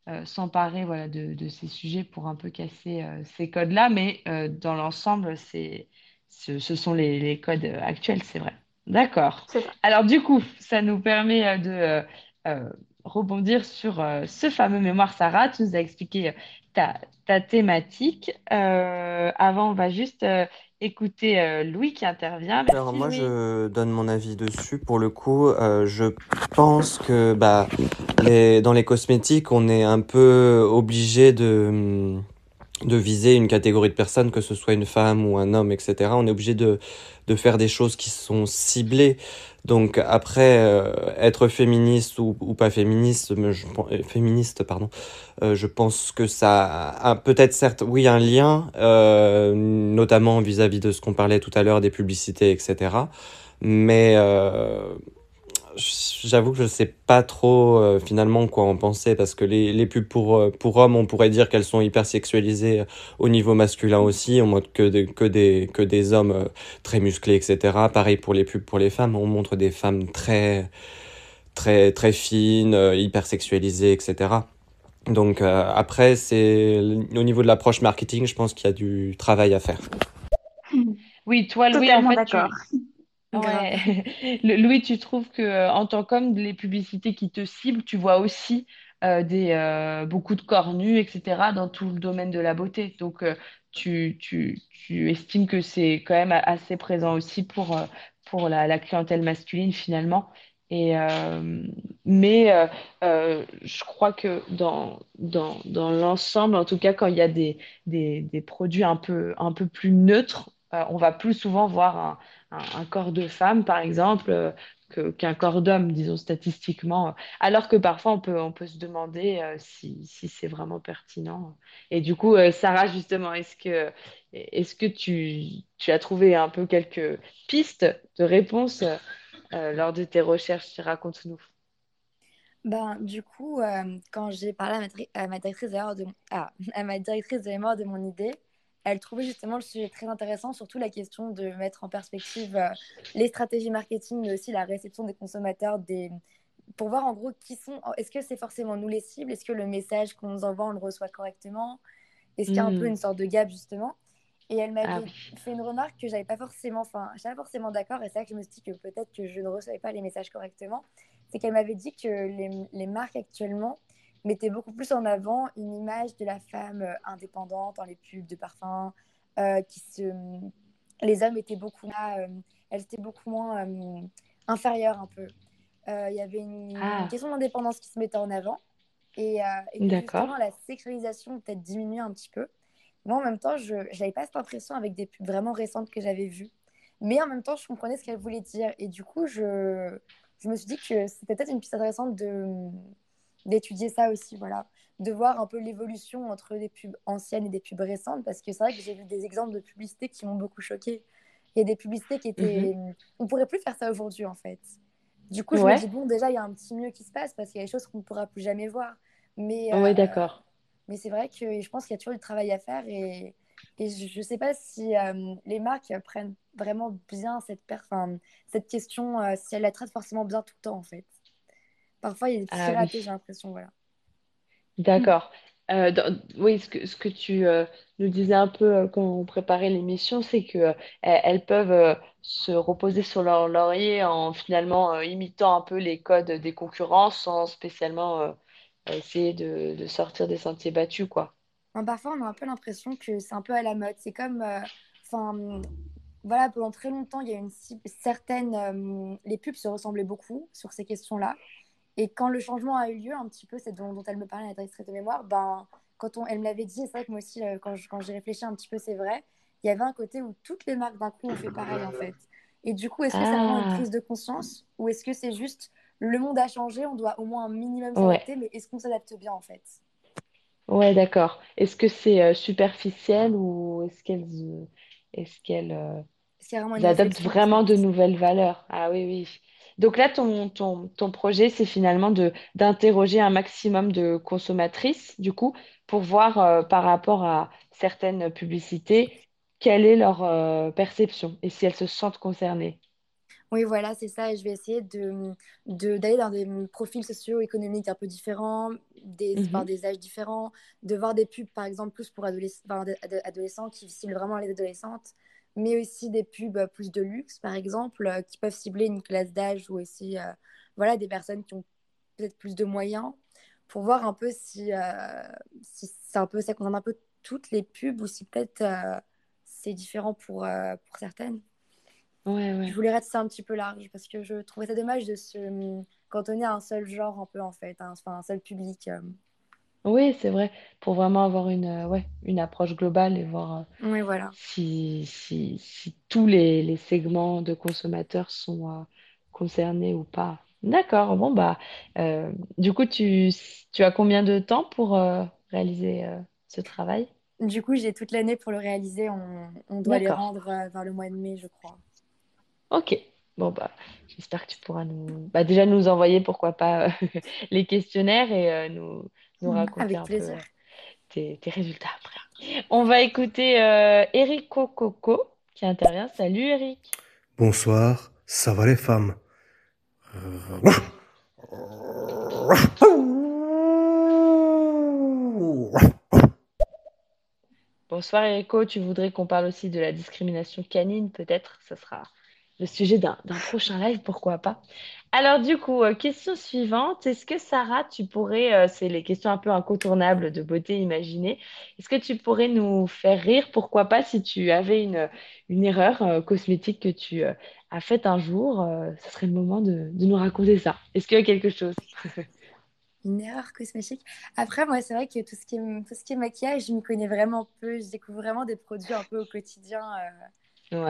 S1: euh, s'emparer voilà, de, de ces sujets pour un peu casser euh, ces codes-là, mais euh, dans l'ensemble, c'est, ce, ce sont les, les codes actuels, c'est vrai. D'accord. Alors du coup, ça nous permet de rebondir sur ce fameux mémoire Sarah. Tu nous as expliqué ta, ta thématique. Avant, on va juste écouter euh, Louis qui intervient.
S3: Alors moi
S1: Louis.
S3: je donne mon avis dessus. Pour le coup, euh, je pense que bah les, dans les cosmétiques, on est un peu obligé de de viser une catégorie de personnes, que ce soit une femme ou un homme, etc. On est obligé de de faire des choses qui sont ciblées. Donc après, euh, être féministe ou, pas féministe, je, euh, féministe, pardon, euh, je pense que ça a peut-être certes, oui, un lien, notamment vis-à-vis de ce qu'on parlait tout à l'heure des publicités, etc. Mais j'avoue que je sais pas trop euh, finalement quoi en penser parce que les, les pubs pour, euh, pour hommes, on pourrait dire qu'elles sont hyper sexualisées au niveau masculin aussi, en mode que des, que des, que des hommes euh, très musclés, etc. Pareil pour les pubs pour les femmes, on montre des femmes très, très, très fines, euh, hyper sexualisées, etc. Donc euh, après, c'est au niveau de l'approche marketing, je pense qu'il y a du travail à faire.
S1: Oui, toi Louis, en fait,
S4: d'accord.
S1: tu. Ouais. Louis, tu trouves que euh, en tant qu'homme, les publicités qui te ciblent, tu vois aussi euh, euh, beaucoup de corps nus, etc., dans tout le domaine de la beauté. Donc, tu, estimes que c'est quand même assez présent aussi pour, la, clientèle masculine, finalement. Mais je crois que dans, l'ensemble, en tout cas, quand il y a des, produits un peu, un peu plus neutres, on va plus souvent voir un, un corps de femme, par exemple, euh, qu'un corps d'homme, disons statistiquement, alors que parfois on peut, on peut se demander euh, si, si c'est vraiment pertinent. Et du coup, euh, Sarah, justement, est-ce que, est-ce que tu, tu as trouvé un peu quelques pistes de réponse lors de tes recherches? Raconte-nous.
S2: Ben, du coup, quand j'ai parlé à ma, directrice ah, à ma directrice de mémoire de mon idée, elle trouvait justement le sujet très intéressant, surtout la question de mettre en perspective euh, les stratégies marketing, mais aussi la réception des consommateurs, des... pour voir en gros qui sont. Est-ce que c'est forcément nous les cibles? Est-ce que le message qu'on nous envoie, on le reçoit correctement? Est-ce qu'il y a un peu hmm. une sorte de gap justement? Et elle m'avait ah fait une remarque que j'avais pas forcément, enfin, j'étais pas forcément d'accord, et c'est là que je me suis dit que peut-être que je ne recevais pas les messages correctement. C'est qu'elle m'avait dit que les, les marques actuellement mettait beaucoup plus en avant une image de la femme euh, indépendante dans les pubs de parfums, euh, qui se... les hommes étaient beaucoup moins, euh, elles étaient beaucoup moins inférieures un peu. Il y avait une, ah. question d'indépendance qui se mettait en avant et, et justement la sexualisation peut-être diminuait un petit peu. Moi, en même temps, je n'avais pas cette impression avec des pubs vraiment récentes que j'avais vues. Mais en même temps, je comprenais ce qu'elle voulait dire. Et du coup, je, je me suis dit que c'était peut-être une piste intéressante de, d'étudier ça aussi, voilà. De voir un peu l'évolution entre des pubs anciennes et des pubs récentes, parce que c'est vrai que j'ai vu des exemples de publicités qui m'ont beaucoup choqué. Il y a des publicités qui étaient. Mhm. On pourrait plus faire ça aujourd'hui, en fait. Du coup, je me dis, bon, déjà, il y a un petit mieux qui se passe, parce qu'il y a des choses qu'on ne pourra plus jamais voir. Mais,
S1: oui, euh, d'accord.
S2: Mais c'est vrai que je pense qu'il y a toujours du travail à faire, et, et je ne sais pas si euh, les marques prennent vraiment bien cette, cette question, euh, si elles la traitent forcément bien tout le temps, en fait. Parfois, il y a des petits ah ratés, j'ai l'impression. Voilà.
S1: D'accord. Euh, oui, ce que, ce que tu euh, nous disais un peu euh, quand on préparait l'émission, c'est que elles peuvent se reposer sur leur laurier en finalement imitant un peu les codes des concurrents sans spécialement essayer de, de sortir des sentiers battus, quoi.
S2: parfois, on a un peu l'impression que c'est un peu à la mode. C'est comme, enfin, voilà, pendant très longtemps, il y a une certaine, les pubs se ressemblaient beaucoup sur ces questions-là. Et quand le changement a eu lieu, un petit peu, c'est dont, dont, elle me parlait, la directrice de mémoire, ben, quand on, elle me l'avait dit, c'est vrai que moi aussi, euh, quand, quand j'ai réfléchi un petit peu, c'est vrai, il y avait un côté où toutes les marques d'un coup ont fait pareil, en fait. Et du coup, est-ce que c'est vraiment une ah. prise de conscience ou est-ce que c'est juste le monde a changé, on doit au moins un minimum s'adapter, mais est-ce qu'on s'adapte bien, en fait?
S1: Ouais, d'accord. Est-ce que c'est euh, superficiel ou est-ce qu'elles est-ce qu'elles euh, vraiment de nouvelles valeurs? Ah oui, oui. Donc là, ton, ton, ton projet, c'est finalement de, d'interroger un maximum de consommatrices, du coup, pour voir euh, par rapport à certaines publicités, quelle est leur euh, perception et si elles se sentent concernées.
S2: Oui, voilà, c'est ça. Et je vais essayer de, de, d'aller dans des profils socio-économiques un peu différents, des, mhm. des âges différents, de voir des pubs, par exemple, plus pour adolescents qui ciblent vraiment les adolescentes, mais aussi des pubs plus de luxe, par exemple, euh, qui peuvent cibler une classe d'âge ou aussi euh, voilà, des personnes qui ont peut-être plus de moyens, pour voir un peu si, euh, si c'est un peu, ça concerne un peu toutes les pubs ou si peut-être c'est différent pour, pour certaines.
S1: Ouais, ouais.
S2: Je voulais rester un petit peu large parce que je trouvais ça dommage de se cantonner à un seul genre, un peu en fait, hein, enfin, un seul public.
S1: Oui, c'est vrai, pour vraiment avoir une, euh, ouais, une approche globale et voir euh,
S2: Oui, voilà.
S1: si, si, si tous les, les segments de consommateurs sont euh, concernés ou pas. D'accord, bon, bah, du coup, tu, tu as combien de temps pour réaliser ce travail?
S2: Du coup, j'ai toute l'année pour le réaliser. On, on doit les rendre vers le mois de mai, je crois.
S1: Ok, bon, bah, j'espère que tu pourras nous, bah, déjà nous envoyer, pourquoi pas, les questionnaires et nous nous raconter
S2: Avec un plaisir.
S1: peu tes, résultats après. On va écouter euh, Eric Coco qui intervient. Salut Eric.
S6: Bonsoir, ça va les femmes?
S1: Bonsoir Erico, tu voudrais qu'on parle aussi de la discrimination canine peut-être? Ça sera le sujet d'un prochain live, pourquoi pas. Alors du coup, euh, question suivante, est-ce que Sarah, tu pourrais, euh, c'est les questions un peu incontournables de beauté imaginée, est-ce que tu pourrais nous faire rire, pourquoi pas, si tu avais une, une erreur euh, cosmétique que tu as faite un jour, ce serait le moment de, de nous raconter ça. Est-ce qu'il y a quelque chose?
S2: Une erreur cosmétique. Après, moi, c'est vrai que tout ce qui est, tout ce qui est maquillage, je m'y connais vraiment peu. Je découvre vraiment des produits un peu au quotidien,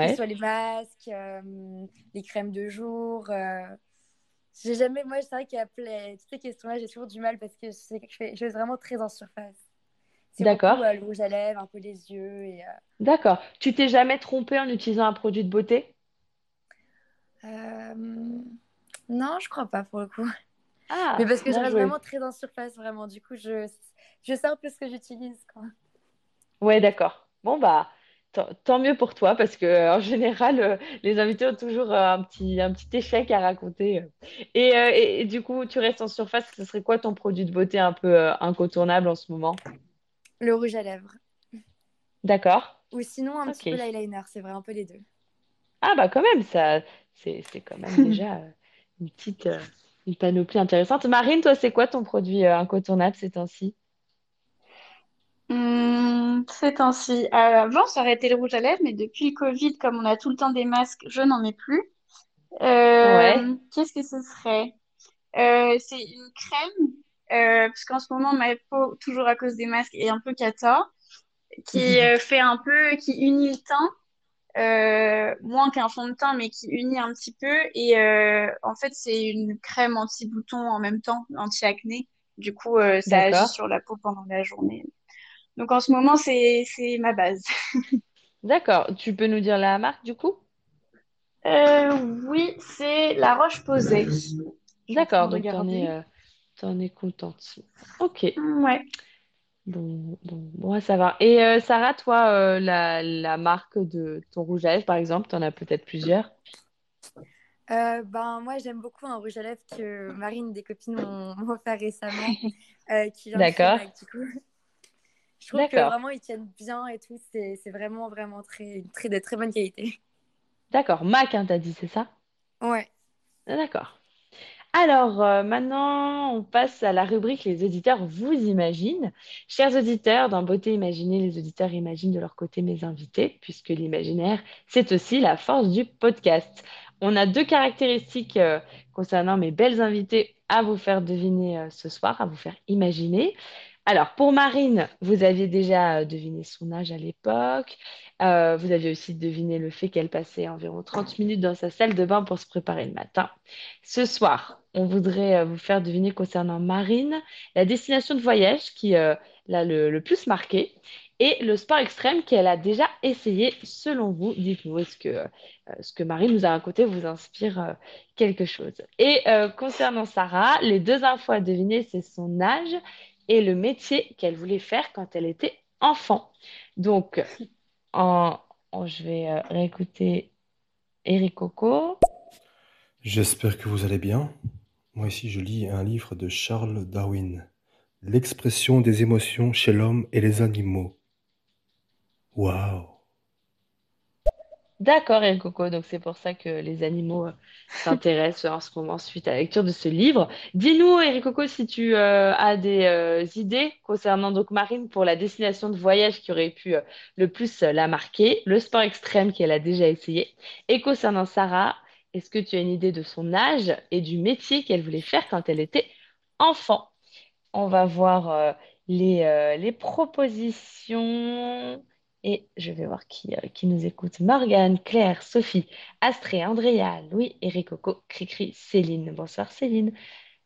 S2: que ce soit les masques, les crèmes de jour J'ai jamais, moi, c'est vrai qu'après toutes ces questions-là, j'ai toujours du mal parce que je, je fais, je fais vraiment très en surface.
S1: D'accord.
S2: euh, le rouge à lèvres, un peu les yeux et.
S1: D'accord. Tu t'es jamais trompé en utilisant un produit de beauté?
S2: euh, euh, Non, je crois pas pour le coup. Mais
S1: Ah,
S2: parce que je reste
S1: joué.
S2: vraiment très en surface, vraiment. Du coup, je, je sais un peu ce que j'utilise, quoi.
S1: Ouais, d'accord. Bon, bah, tant, mieux pour toi, parce que euh, en général, euh, les invités ont toujours euh, un petit, un petit échec à raconter. Et, et, et du coup, tu restes en surface, ce serait quoi ton produit de beauté un peu incontournable en ce moment?
S2: Le rouge à lèvres.
S1: D'accord.
S2: Ou sinon, un petit
S1: Ok.
S2: peu l'eyeliner, c'est vrai, un peu les deux.
S1: Ah, bah, quand même, ça, c'est, c'est quand même déjà une petite, une panoplie intéressante. Marine, toi, c'est quoi ton produit incontournable ces temps-ci?
S4: Hum, ces temps-ci. Euh, avant, ça aurait été le rouge à lèvres, mais depuis le Covid, comme on a tout le temps des masques, je n'en mets plus.
S1: Ouais.
S4: Euh, qu'est-ce que ce serait? Euh, c'est une crème, euh, parce qu'en ce moment, ma peau, toujours à cause des masques, est un peu cata, qui fait un peu, qui unit le teint, moins qu'un fond de teint, mais qui unit un petit peu. Et en fait, c'est une crème anti-bouton en même temps, anti-acné. Du coup, ça agit sur la peau pendant la journée. Donc en ce moment, c'est c'est ma base.
S1: D'accord. Tu peux nous dire la marque du coup?
S4: Euh, oui, c'est la en train
S1: D'accord, donc t'en es, euh, t'en es contente. Ok.
S4: Ouais.
S1: Bon, bon, bon à savoir. Et euh, Sarah, toi, euh, la, la marque de ton rouge à lèvres, par exemple, t'en as peut-être plusieurs?
S2: Euh, ben, moi, j'aime beaucoup un rouge à lèvres que Marine, des copines, m'ont offert récemment, euh,
S1: D'accord.
S2: Du coup. Je trouve que vraiment, ils tiennent bien et tout. C'est vraiment, vraiment très, très, de très bonne qualité.
S1: D'accord. Mac, hein, t'as dit, c'est ça?
S2: Ouais.
S1: Ah, D'accord. Alors, euh, maintenant, on passe à la rubrique Les auditeurs vous imaginent. Chers auditeurs, dans Beauté imaginée, les auditeurs imaginent de leur côté mes invités, puisque l'imaginaire, c'est aussi la force du podcast. On a deux caractéristiques euh, concernant mes belles invitées à vous faire deviner euh, ce soir, à vous faire imaginer. Alors, pour Marine, vous aviez déjà euh, deviné son âge à l'époque. Euh, vous aviez aussi deviné le fait qu'elle passait environ 30 minutes dans sa salle de bain pour se préparer le matin. Ce soir, on voudrait euh, vous faire deviner concernant Marine la destination de voyage qui l'a le, plus marqué et le sport extrême qu'elle a déjà essayé selon vous. Dites-nous, est-ce que ce que Marine nous a raconté vous inspire quelque chose? Et concernant Sarah, les deux infos à deviner, c'est son âge et le métier qu'elle voulait faire quand elle était enfant. Donc, en, je vais euh, réécouter Eric Coco.
S6: J'espère que vous allez bien. Moi ici, je lis un livre de Charles Darwin. L'expression des émotions chez l'homme et les animaux. Waouh.
S1: D'accord, El Coco, donc c'est pour ça que les animaux euh, s'intéressent en ce moment suite à la lecture de ce livre. Dis-nous, Eric Coco, si tu euh, as des euh, idées concernant donc Marine pour la destination de voyage qui aurait pu le plus la marquer, le sport extrême qu'elle a déjà essayé, et concernant Sarah, est-ce que tu as une idée de son âge et du métier qu'elle voulait faire quand elle était enfant? On va voir les, les propositions et je vais voir qui, euh, qui nous écoute. Morgane, Claire, Sophie, Astrée, Andrea, Louis, Eric Coco, Cricri, Céline. Bonsoir Céline.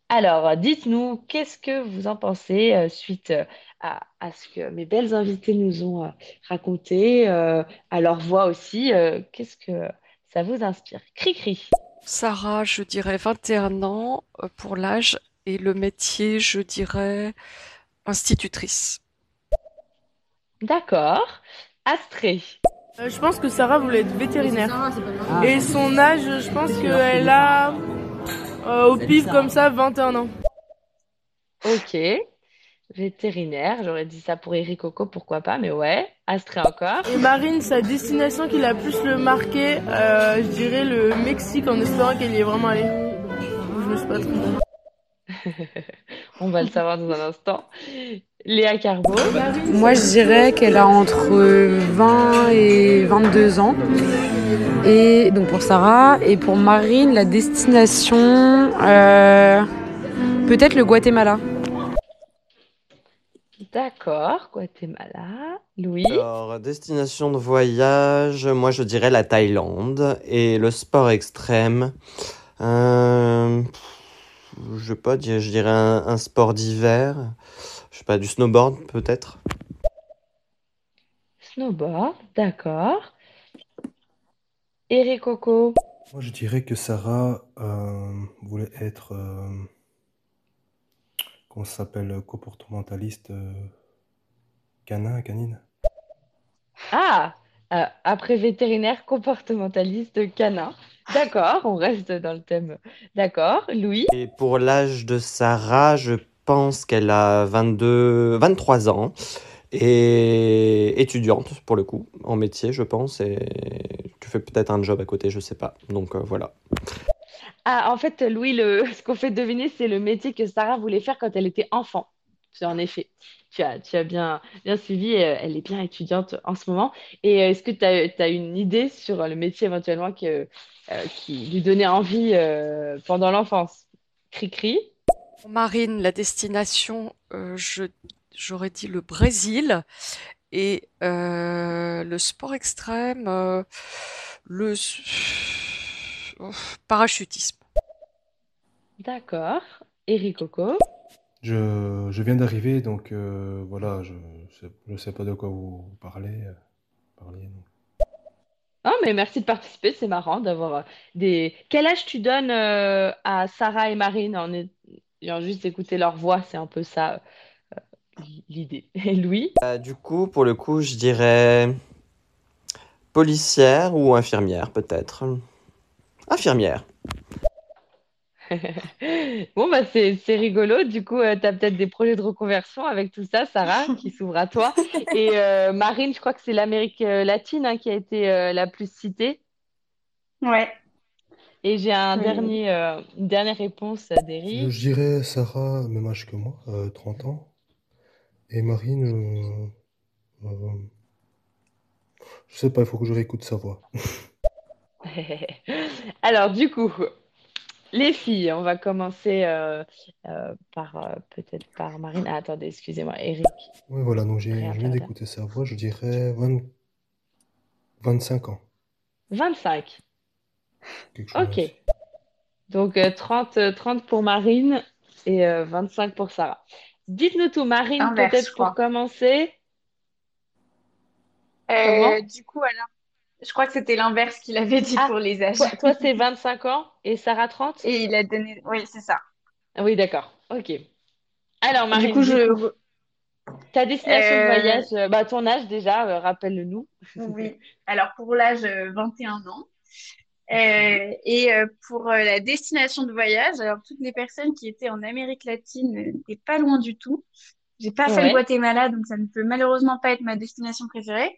S1: Alors, euh, dites-nous, qu'est-ce que vous en pensez euh, suite à, ce que mes belles invitées nous ont raconté, à leur voix aussi, qu'est-ce que ça vous inspire? Cricri.
S5: Sarah, je dirais 21 ans pour l'âge et le métier, je dirais institutrice.
S1: D'accord. Astrée.
S7: Euh, je pense que Sarah voulait être vétérinaire. Et son âge, je pense qu'elle a, euh, au pif comme ça, 21 ans.
S1: Ok. Vétérinaire, j'aurais dit ça pour Eric Coco, pourquoi pas, mais ouais. Astrée encore.
S7: Et Marine, sa destination qui l'a plus le marqué, euh, je dirais le Mexique en espérant qu'elle y est vraiment allée. Je me suis pas trompée.
S1: On va le savoir dans un instant. Léa Carbo.
S8: Moi, je dirais qu'elle a entre 20 et 22 ans. Et donc pour Sarah. Et pour Marine, la destination, euh, peut-être le Guatemala.
S1: D'accord, Guatemala. Louis.
S3: Alors, destination de voyage, moi je dirais la Thaïlande et le sport extrême. euh, je sais pas, je dirais un, un sport d'hiver. Je sais pas, du snowboard peut-être?
S1: Snowboard, d'accord. Eric Coco.
S6: Moi, je dirais que Sarah euh, voulait être, euh, comment ça s'appelle, comportementaliste euh, canin, canine?
S1: Ah, euh, après vétérinaire comportementaliste canin. D'accord, on reste dans le thème. D'accord, Louis?
S3: Et pour l'âge de Sarah, je pense qu'elle a 22, 23 ans et étudiante pour le coup, en métier, je pense, et tu fais peut-être un job à côté, je sais pas. Donc euh, voilà.
S1: Ah, en fait, Louis, le... ce qu'on fait deviner, c'est le métier que Sarah voulait faire quand elle était enfant. En effet, tu as, tu as bien, bien suivi, euh, elle est bien étudiante en ce moment. Et euh, est-ce que tu as, une idée sur le métier éventuellement qui lui donnait envie pendant l'enfance? Cri-cri.
S5: Pour Marine, la destination, euh, je, j'aurais dit le Brésil et euh, le sport extrême, euh, le oh, parachutisme.
S1: D'accord. Eric Coco.
S6: Je, je viens d'arriver, donc euh, voilà, je sais, je sais pas de quoi vous parlez. donc.
S1: Ah, mais merci de participer, c'est marrant d'avoir des... Quel âge tu donnes euh, à Sarah et Marine en ayant juste écouté leur voix, c'est un peu ça euh, l'idée. Et Louis?
S3: Euh, du coup, pour le coup, je dirais policière ou infirmière peut-être. Infirmière.
S1: Bon, bah c'est c'est rigolo. Du coup, tu as peut-être des projets de reconversion avec tout ça, Sarah, qui s'ouvre à toi. Et euh, Marine, je crois que c'est l'Amérique euh, latine hein, qui a été euh, la plus citée.
S4: Ouais.
S1: Et j'ai un
S4: Oui.
S1: dernier, euh, une dernière réponse d'Eric.
S6: je dirais Sarah, même âge que moi, euh, 30 ans. Et Marine, euh, euh, je sais pas, il faut que je réécoute sa voix.
S1: Alors, du coup, les filles, on va commencer euh, euh, par euh, peut-être par Marine. Ah, attendez, excusez-moi, Eric.
S6: Oui, voilà, donc j'ai, je viens d'écouter sa voix, je dirais 20 25 ans,
S1: 25. Ok. Donc, euh, 30, euh, 30 pour Marine et euh, 25 pour Sarah. Dites-nous tout, Marine, peut-être
S4: je
S1: pour commencer.
S4: Euh, du coup, alors, je crois que c'était l'inverse qu'il avait dit
S1: Ah,
S4: pour les âges.
S1: toi, toi c'est 25 ans et Sarah 30?
S4: Et il a donné. Oui, c'est ça.
S1: Ah Oui, d'accord. Ok. Alors,
S4: Du
S1: Marine,
S4: coup,
S1: du
S4: je.
S1: coup, ta destination de
S4: euh,
S1: voyage, euh, bah, ton âge déjà, euh, rappelle-le-nous.
S4: oui. Alors, pour l'âge, euh, 21 ans. Euh, et euh, pour euh, la destination de voyage, alors toutes les personnes qui étaient en Amérique latine euh, n'étaient pas loin du tout. J'ai pas fait le. Guatemala, donc ça ne peut malheureusement pas être ma destination préférée.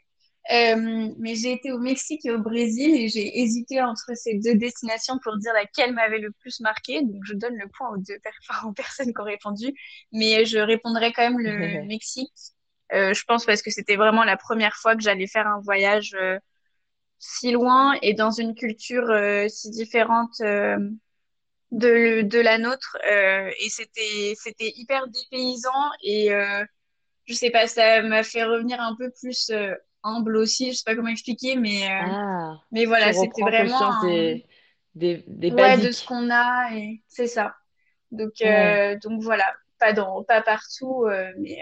S4: Euh, mais j'ai été au Mexique et au Brésil et j'ai hésité entre ces deux destinations pour dire laquelle m'avait le plus marqué. Donc je donne le point aux deux aux personnes qui ont répondu, mais je répondrai quand même le Mexique. Euh, je pense parce que c'était vraiment la première fois que j'allais faire un voyage euh, si loin et dans une culture euh, si différente euh, de, de la nôtre. Euh, et c'était c'était hyper dépaysant et je sais pas, ça m'a fait revenir un peu plus humble aussi. Je sais pas comment expliquer, mais
S1: Ah,
S4: mais voilà, c'était vraiment
S1: des, des, des
S4: ouais de ce
S1: basiques.
S4: qu'on a et c'est ça. Donc
S1: Ouais.
S4: donc voilà, pas dans pas partout, mais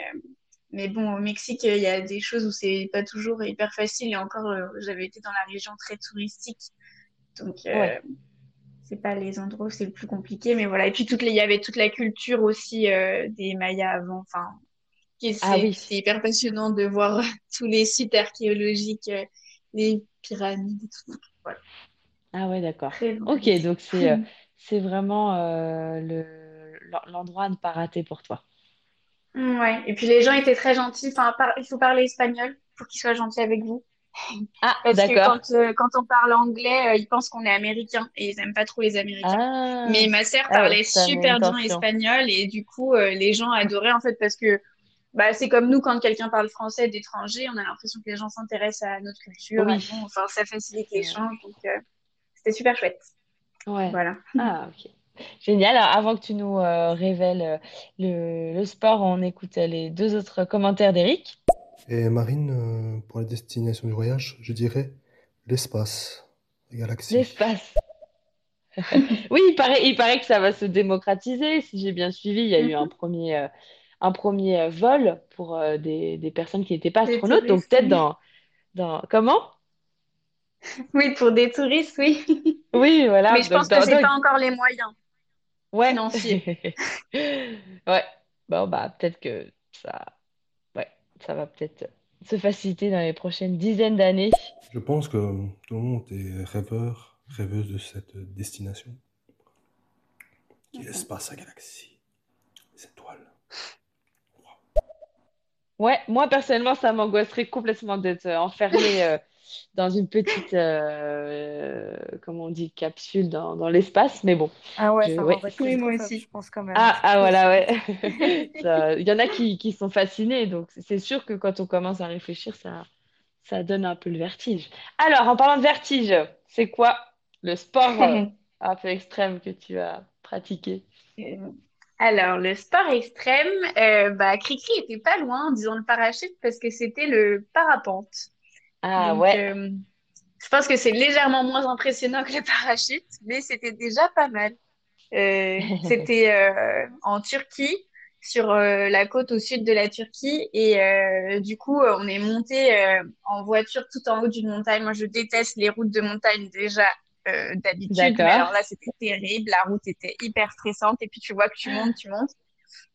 S4: mais bon, au Mexique, il y a des choses où c'est pas toujours hyper facile. Et encore, euh, j'avais été dans la région très touristique, donc euh,
S1: Ouais.
S4: c'est pas les endroits où c'est le plus compliqué. Mais voilà. Et puis toutes les, il y avait toute la culture aussi euh, des Mayas avant. Enfin,
S1: Ah
S4: c'est
S1: oui.
S4: c'est hyper passionnant de voir tous les sites archéologiques, euh, les pyramides et tout. Voilà,
S1: Ah ouais, d'accord. Ok, donc c'est euh, vraiment euh, le, l'en- l'endroit à ne pas rater pour toi.
S4: Ouais. Et puis les gens étaient très gentils. Enfin, par- il faut parler espagnol pour qu'ils soient gentils avec vous.
S1: Ah,
S4: Parce que quand, euh, quand on parle anglais, euh, ils pensent qu'on est américain et ils aiment pas trop les Américains.
S1: Ah,
S4: Mais ma sœur
S1: ah ouais,
S4: parlait super bien espagnol et du coup, euh, les gens adoraient en fait parce que bah, c'est comme nous quand quelqu'un parle français d'étranger, on a l'impression que les gens s'intéressent à notre culture,
S1: Oui.
S4: Enfin, ça facilite l'échange. Donc, c'était super chouette.
S1: Ouais.
S4: Voilà.
S1: Ah, ok. Génial. Alors, avant que tu nous euh, révèles euh, le, le sport, on écoute euh, les deux autres commentaires d'Eric.
S6: Et Marine, euh, pour la destination du voyage, je dirais l'espace, la galaxie.
S1: L'espace. Oui, il paraît, il paraît que ça va se démocratiser. Si j'ai bien suivi, il y a eu un premier, euh, un premier vol pour euh, des, des personnes qui n'étaient pas astronautes. Donc peut-être dans, dans... Comment?
S4: Oui, pour des touristes, oui.
S1: Oui, voilà.
S4: Mais je
S1: Donc
S4: pense que j'ai
S1: dans-
S4: pas encore les moyens
S1: Ouais.
S4: financiers.
S1: Ouais. Bon, bah peut-être que ça, ouais, ça va peut-être se faciliter dans les prochaines dizaines d'années.
S6: Je pense que tout le monde est rêveur, rêveuse de cette destination, qui est l'espace, la galaxie, les étoiles.
S1: Ouais, moi personnellement, ça m'angoisserait complètement d'être enfermée euh, dans une petite, euh, comment on dit, capsule dans, dans l'espace. Mais bon,
S2: Ah ouais,
S1: je,
S2: ça
S1: ouais.
S4: Oui, moi
S2: claustrophobe, je
S4: aussi.
S2: pense quand même.
S1: Ah, ah voilà, ouais. Il y en a qui, qui sont fascinés, donc c'est sûr que quand on commence à réfléchir, ça, ça donne un peu le vertige. Alors, en parlant de vertige, c'est quoi le sport euh, un peu extrême que tu as pratiqué?
S4: Euh, Alors, le sport extrême, euh, bah, Cricri était pas loin en disant le parachute parce que c'était le parapente.
S1: Ah
S4: Donc,
S1: ouais,
S4: euh, je pense que c'est légèrement moins impressionnant que le parachute, mais c'était déjà pas mal. Euh, c'était euh, en Turquie, sur la côte au sud de la Turquie, et du coup, on est monté en voiture tout en haut d'une montagne. Moi, je déteste les routes de montagne déjà d'habitude, mais alors là, c'était terrible. La route était hyper stressante, et puis tu vois que tu montes, tu montes,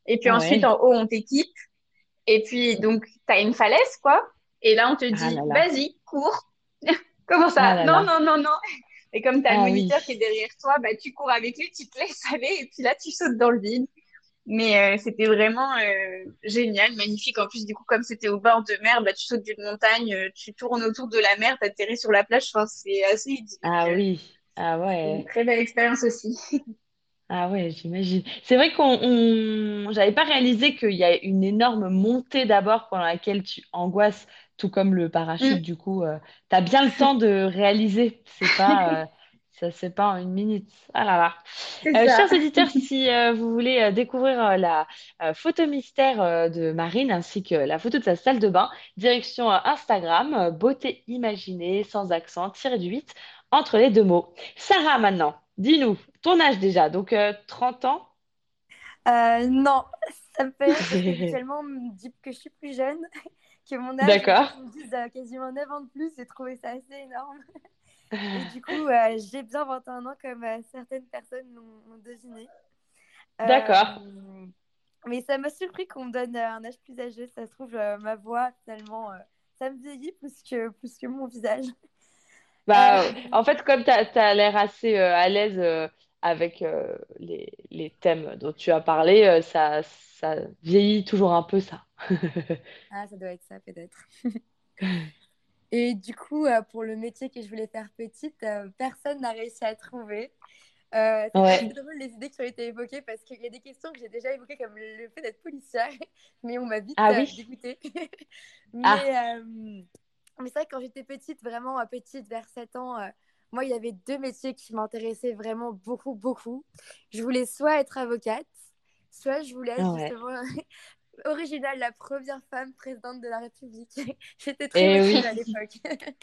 S4: et puis ensuite en haut, on t'équipe, et puis donc t'as une falaise, quoi, et là, on te
S1: Ah
S4: dit, vas-y, cours. Comment
S1: Ah
S4: ça?
S1: là
S4: Non,
S1: là.
S4: non, non, non. Et comme tu as le
S1: Ah oui.
S4: moniteur qui est derrière toi, bah, tu cours avec lui, tu te laisses aller et puis là, tu sautes dans le vide. Mais euh, c'était vraiment euh, génial, magnifique. En plus, du coup, comme c'était au bord de mer, bah, tu sautes d'une montagne, euh, tu tournes autour de la mer, tu atterris sur la plage. Enfin, c'est assez idyllique.
S1: Ah oui. Ah
S4: une
S1: ouais.
S4: très belle expérience aussi.
S1: Ah ouais, j'imagine. C'est vrai qu'on, on... j'avais pas réalisé qu'il y a une énorme montée d'abord pendant laquelle tu angoisses, tout comme le parachute.
S4: Mm,
S1: Du coup, euh, t'as bien le temps de réaliser. C'est pas, euh, ça fait pas en une minute. Ah là là.
S4: c'est
S1: Euh, chers auditeurs, si vous voulez découvrir la photo mystère de Marine ainsi que la photo de sa salle de bain, direction Instagram, beauté imaginée, sans accent, tiré du 8, entre les deux mots. Sarah, maintenant, dis-nous, ton âge déjà, donc euh, 30 ans?
S2: Non, ça me fait on me dit que je suis plus jeune que mon âge.
S1: D'accord.
S2: euh, quasiment 9 ans de plus, j'ai trouvé ça assez énorme. Et du coup, euh, j'ai bien 21 ans comme euh, certaines personnes l'ont deviné.
S1: D'accord.
S2: Mais ça m'a surpris qu'on me donne un âge plus âgé. Ça se trouve, ma voix, finalement, ça me vieillit plus que, plus que mon visage.
S1: Bah, en fait, comme tu as, l'air assez à l'aise avec les, les thèmes dont tu as parlé, ça, ça vieillit toujours un peu ça.
S2: Ah, ça doit être ça, peut-être. Et du coup, euh, pour le métier que je voulais faire petite, euh, personne n'a réussi à trouver. Euh, c'est
S1: Ouais.
S2: drôle les idées qui ont été évoquées parce qu'il y a des questions que j'ai déjà évoquées comme le fait d'être policière, mais on m'a vite
S1: Ah
S2: euh,
S1: oui?
S2: dégoûtée. Mais,
S1: Ah,
S2: euh, mais c'est vrai que quand j'étais petite, vraiment petite, vers 7 ans, euh, moi, il y avait deux métiers qui m'intéressaient vraiment beaucoup, beaucoup. Je voulais soit être avocate, soit je voulais être
S1: ouais.
S2: justement originale, la première femme présidente de la République. J'étais très motivée
S1: oui.
S2: à l'époque.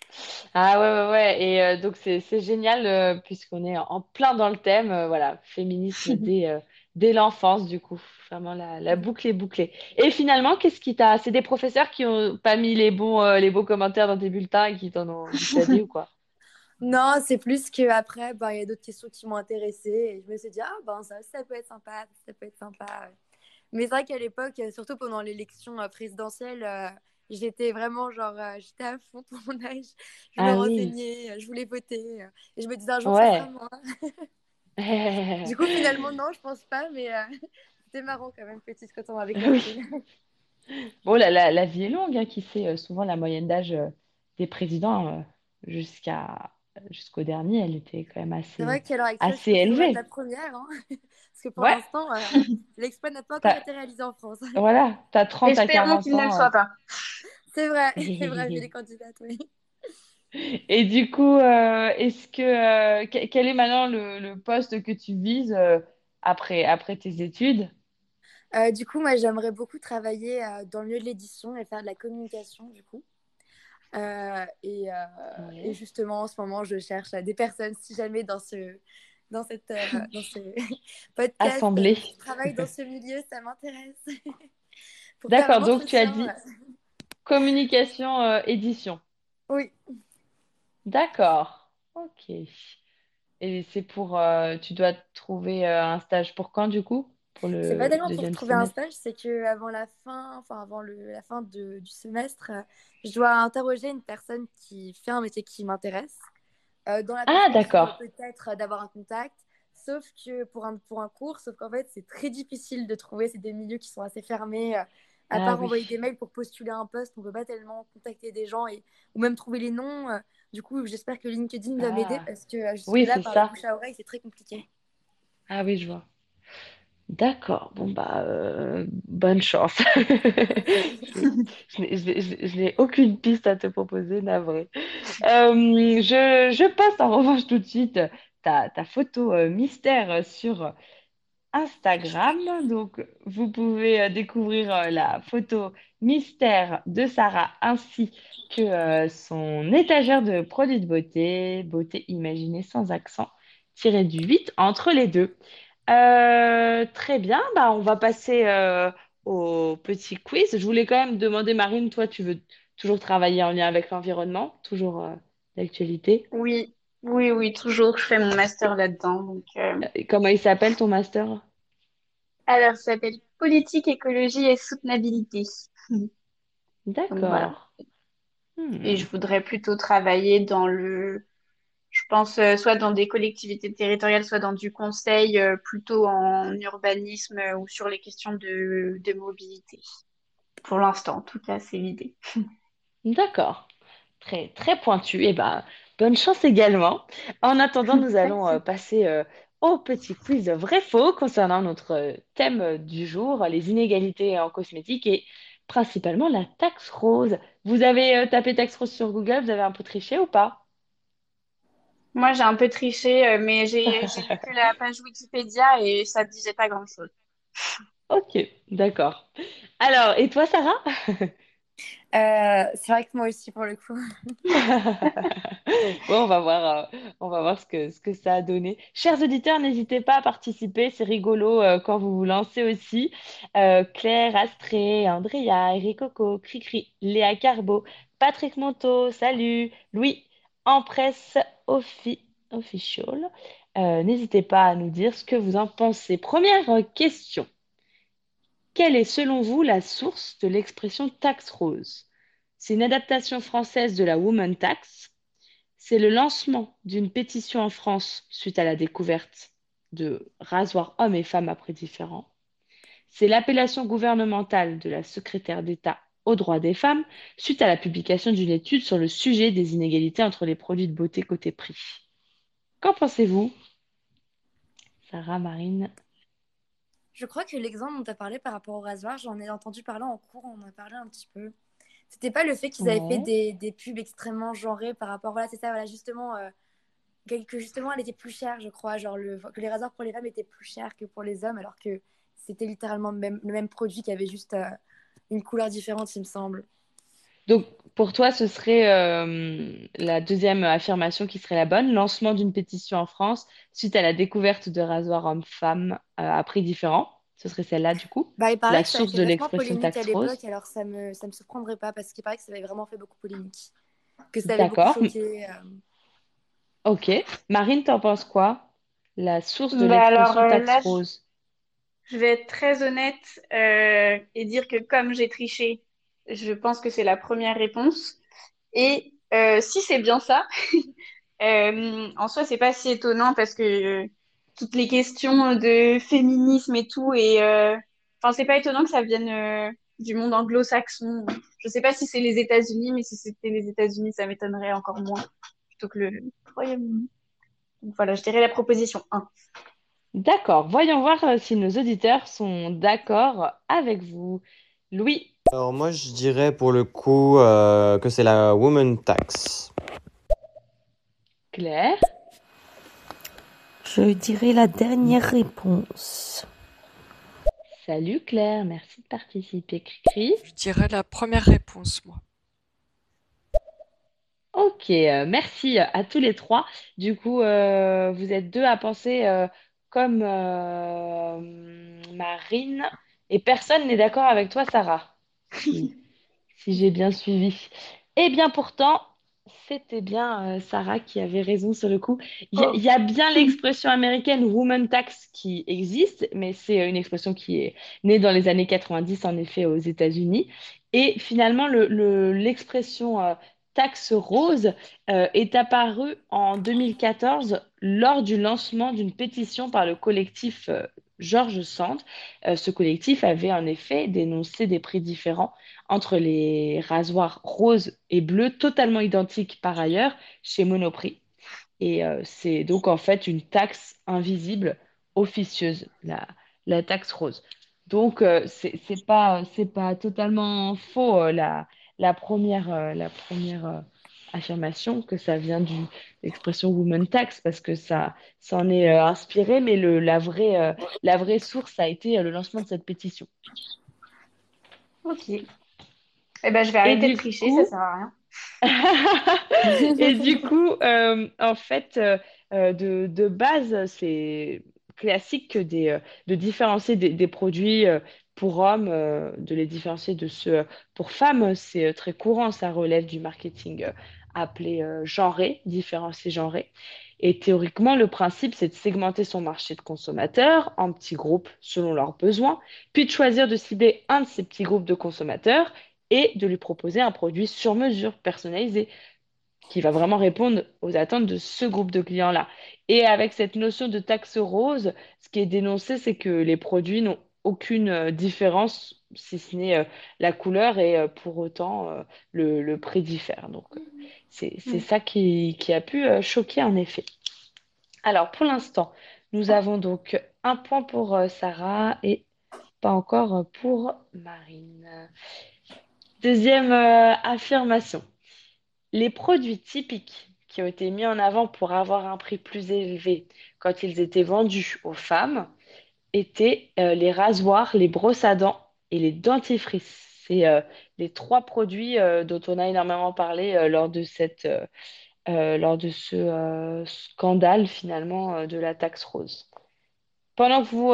S1: Ah ouais, ouais, ouais. Et euh, donc, c'est, génial euh, puisqu'on est en plein dans le thème. euh, voilà, féminisme dès, dès l'enfance, du coup. Vraiment, la, la boucle est bouclée. Et finalement, qu'est-ce qui t'a... C'est des professeurs qui ont pas mis les bons, les beaux commentaires dans tes bulletins et qui t'en ont dissuadé ou quoi?
S2: Non, c'est plus que après, ben, il y a d'autres questions qui m'ont intéressée et je me suis dit, ah ben ça, ça peut être sympa, ça peut être sympa. Mais c'est vrai qu'à l'époque, euh, surtout pendant l'élection euh, présidentielle, euh, j'étais vraiment genre, j'étais à fond pour mon âge. Je me
S1: Ah
S2: renseignais, je voulais voter et je me disais un jour,
S1: Ouais.
S2: moi. Du coup, finalement, non, je pense pas, mais c'était marrant quand même, petite, quand on avait
S1: Oui. Bon, la, la, la vie est longue, hein, qui sait, souvent la moyenne d'âge des présidents jusqu'à jusqu'au dernier, elle était quand même
S2: C'est vrai
S1: assez,
S2: actuelle, je
S1: assez
S2: doit être la
S1: élevée.
S2: première, hein, parce que pour
S1: Ouais,
S2: l'instant, euh, l'exploit n'a pas encore été réalisé en France.
S1: voilà, t'as 30 à
S4: Espérons
S1: 40
S4: qu'il ne le
S1: ans.
S4: soit pas.
S2: C'est vrai,
S1: euh.
S2: c'est vrai, vu les candidates, oui.
S1: Et du coup, euh, est-ce que euh, que- quel est maintenant le, le poste que tu vises euh, après, après tes études?
S2: Euh, du coup, moi, j'aimerais beaucoup travailler euh, dans le milieu de l'édition et faire de la communication, du coup. Euh, et, euh, et justement, en ce moment, je cherche euh, des personnes, si jamais dans ce, dans, cette, euh, dans ce podcast.
S1: Assemblée.
S2: Je travaille dans ce milieu, ça m'intéresse.
S1: D'accord, donc tu as dit communication édition.
S2: Oui,
S1: D'accord. Ok. Et c'est pour, tu dois trouver un stage pour quand du coup? Pour
S2: c'est pas
S1: le
S2: tellement pour trouver un stage, c'est que avant la fin, enfin avant le, la fin de- du semestre, je dois interroger une personne qui fait un métier qui m'intéresse, euh, dans la
S1: Ah, d'accord.
S2: peut-être d'avoir un contact. Sauf que pour un, pour un cours, sauf qu'en fait, c'est très difficile de trouver. C'est des milieux qui sont assez fermés. euh, À
S1: Ah
S2: part
S1: oui.
S2: envoyer des mails pour postuler un poste, on peut pas tellement contacter des gens et, ou même trouver les noms. Du coup, j'espère que LinkedIn va m'aider
S1: Ah.
S2: parce que euh,
S1: Oui, c'est
S2: par
S1: ça.
S2: le bouche à oreille, c'est très compliqué.
S1: Ah oui, je vois. D'accord. Bon, bah, euh, bonne chance. Je n'ai aucune piste à te proposer, navré. Euh, je, poste en revanche tout de suite ta, photo euh, mystère sur Instagram. Donc, vous pouvez découvrir la photo mystère de Sarah ainsi que son étagère de produits de beauté, beauté imaginée sans accent, tiré du 8 entre les deux. Euh, très bien, bah, on va passer euh, au petit quiz. Je voulais quand même demander, Marine, toi, tu veux toujours travailler en lien avec l'environnement, toujours euh, d'actualité?
S4: Oui, oui, oui, toujours. Je fais mon master là-dedans. Donc, euh,
S1: Et Comment il s'appelle ton master?
S4: alors, ça s'appelle Politique, écologie et soutenabilité. Donc voilà.
S1: D'accord. Hmm.
S4: Et je voudrais plutôt travailler dans le, pense, euh, soit dans des collectivités territoriales, soit dans du conseil, euh, plutôt en urbanisme euh, ou sur les questions de, de mobilité. Pour l'instant, en tout cas, c'est l'idée.
S1: D'accord. Très, très pointu. Et ben, bonne chance également. En attendant, nous allons euh, passer euh, au petit quiz vrai-faux concernant notre thème du jour, les inégalités en cosmétique et principalement la taxe rose. Vous avez euh, tapé taxe rose sur Google, vous avez un peu triché ou pas?
S4: Moi, j'ai un peu triché, euh, mais j'ai lu que la page Wikipédia et ça disait pas grand-chose.
S1: Ok, d'accord. Alors, et toi, Sarah?
S2: Euh, c'est vrai que moi aussi, pour le coup.
S1: Bon, on va voir, euh, on va voir ce que, ce que ça a donné. Chers auditeurs, n'hésitez pas à participer, c'est rigolo euh, quand vous vous lancez aussi. Euh, Claire, Astrée, Andrea, Eric Coco, Cricri, Léa Carbo, Patrick Monteau, salut, Louis, Empresse Offi- Official. Euh, n'hésitez pas à nous dire ce que vous en pensez. Première question. Quelle est selon vous la source de l'expression taxe rose? C'est une adaptation française de la Woman Tax. C'est le lancement d'une pétition en France suite à la découverte de rasoirs hommes et femmes à prix différents. C'est l'appellation gouvernementale de la secrétaire d'État aux droits des femmes suite à la publication d'une étude sur le sujet des inégalités entre les produits de beauté côté prix. Qu'en pensez-vous? Sarah, Marine?
S2: Je crois que l'exemple dont tu as parlé par rapport au rasoir, j'en ai entendu parler en cours, on en a parlé un petit peu. C'était pas le fait qu'ils avaient fait des, des pubs extrêmement genrées par rapport. Voilà, c'est ça, voilà, justement, euh, que que justement, elle était plus chère, je crois. Genre, le, que les rasoirs pour les femmes étaient plus chers que pour les hommes, alors que c'était littéralement le même, le même produit qui avait juste euh, une couleur différente, il me semble.
S1: Donc, pour toi, ce serait euh, la deuxième affirmation qui serait la bonne, lancement d'une pétition en France suite à la découverte de rasoirs hommes-femmes euh, à prix différents. Ce serait celle-là, du coup,
S2: Bah, il paraît
S1: la
S2: que
S1: source
S2: fait
S1: de l'expression
S2: polémique à
S1: taxe
S2: l'époque,
S1: rose.
S2: alors ça me, ça me surprendrait pas, parce qu'il paraît que ça avait vraiment fait beaucoup polémique. Que ça avait beaucoup
S1: D'accord.
S2: choqué. euh.
S1: Ok. Marine, t'en penses quoi? La source de
S4: Bah
S1: l'expression
S4: euh,
S1: taxe rose.
S4: Je vais être très honnête euh, et dire que comme j'ai triché, je pense que c'est la première réponse. Et euh, si c'est bien ça, euh, en soi, c'est pas si étonnant parce que toutes les questions de féminisme et tout, et enfin, c'est pas étonnant que ça vienne du monde anglo-saxon. Je sais pas si c'est les États-Unis, mais si c'était les États-Unis, ça m'étonnerait encore moins plutôt que le Royaume-Uni. Voilà, je dirais la proposition 1.
S1: D'accord. Voyons voir euh, si nos auditeurs sont d'accord avec vous. Louis,
S3: Alors moi je dirais pour le coup euh, que c'est la woman tax.
S1: Claire,
S9: Je dirais la dernière réponse.
S1: salut Claire, merci de participer. Cricri.
S5: Je dirais la première réponse, moi.
S1: Ok. Euh, merci à tous les trois. Du coup, euh, vous êtes deux à penser euh, comme euh, Marine et personne n'est d'accord avec toi, Sarah, si, j'ai bien suivi. Eh bien, pourtant, c'était bien euh, Sarah qui avait raison sur le coup. Il y, a
S4: Oh.
S1: il y a bien l'expression américaine woman tax qui existe, mais c'est une expression qui est née dans les années 90, en effet, aux États-Unis. Et finalement, le, le- l'expression euh, taxe rose euh, est apparue en 2014 lors du lancement d'une pétition par le collectif euh, George Sand. Euh, ce collectif avait en effet dénoncé des prix différents entre les rasoirs roses et bleus, totalement identiques par ailleurs, chez Monoprix. Et euh, c'est donc en fait une taxe invisible, officieuse, la, taxe rose. Donc c'est pas, pas totalement faux la, la première, euh, la première euh, affirmation que ça vient du l'expression woman tax parce que ça s'en est euh, inspiré, mais le, la vraie, la vraie source a été le lancement de cette pétition.
S4: Ok. Eh ben, je vais arrêter de tricher, ça
S1: coup,
S4: sert à rien.
S1: Et du coup, en fait, de, de base, c'est classique que des, de différencier des, des produits pour hommes, euh, de les différencier de ceux pour femmes. C'est euh, très courant, ça relève du marketing euh, appelé euh, genré, différencier genré. Et théoriquement, le principe, c'est de segmenter son marché de consommateurs en petits groupes selon leurs besoins, puis de choisir de cibler un de ces petits groupes de consommateurs et de lui proposer un produit sur mesure, personnalisé qui va vraiment répondre aux attentes de ce groupe de clients-là. Et avec cette notion de taxe rose, ce qui est dénoncé, c'est que les produits n'ont aucune euh, différence, si ce n'est euh, la couleur, et euh, pour autant, euh, le, le prix diffère. Donc, euh, c'est, c'est ça qui, qui a pu choquer en effet. Alors, pour l'instant, nous avons donc un point pour Sarah et pas encore pour Marine. Deuxième affirmation. Les produits typiques qui ont été mis en avant pour avoir un prix plus élevé quand ils étaient vendus aux femmes étaient euh, les rasoirs, les brosses à dents et les dentifrices. C'est euh, les trois produits euh, dont on a énormément parlé lors de cette, lors de ce scandale finalement de la taxe rose. Pendant que vous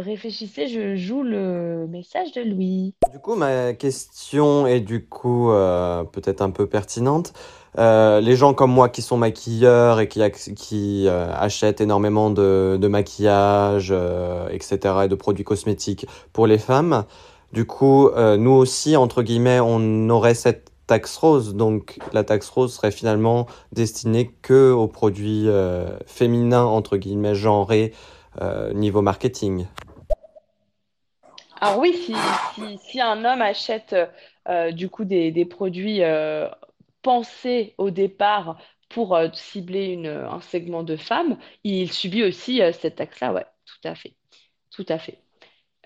S1: réfléchissez, je joue le message de Louis.
S3: Du coup, ma question est du coup peut-être un peu pertinente. Euh, les gens comme moi qui sont maquilleurs et qui, euh, achètent énormément de, maquillage, euh, etc., et de produits cosmétiques pour les femmes, du coup, nous aussi, entre guillemets, on aurait cette taxe rose. Donc, la taxe rose serait finalement destinée que aux produits féminins, entre guillemets, genrés, niveau marketing.
S1: Alors oui, si, un homme achète du coup des produits euh, pensés au départ pour euh, cibler une, un segment de femmes, il subit aussi euh, cette taxe-là, ouais, tout à fait.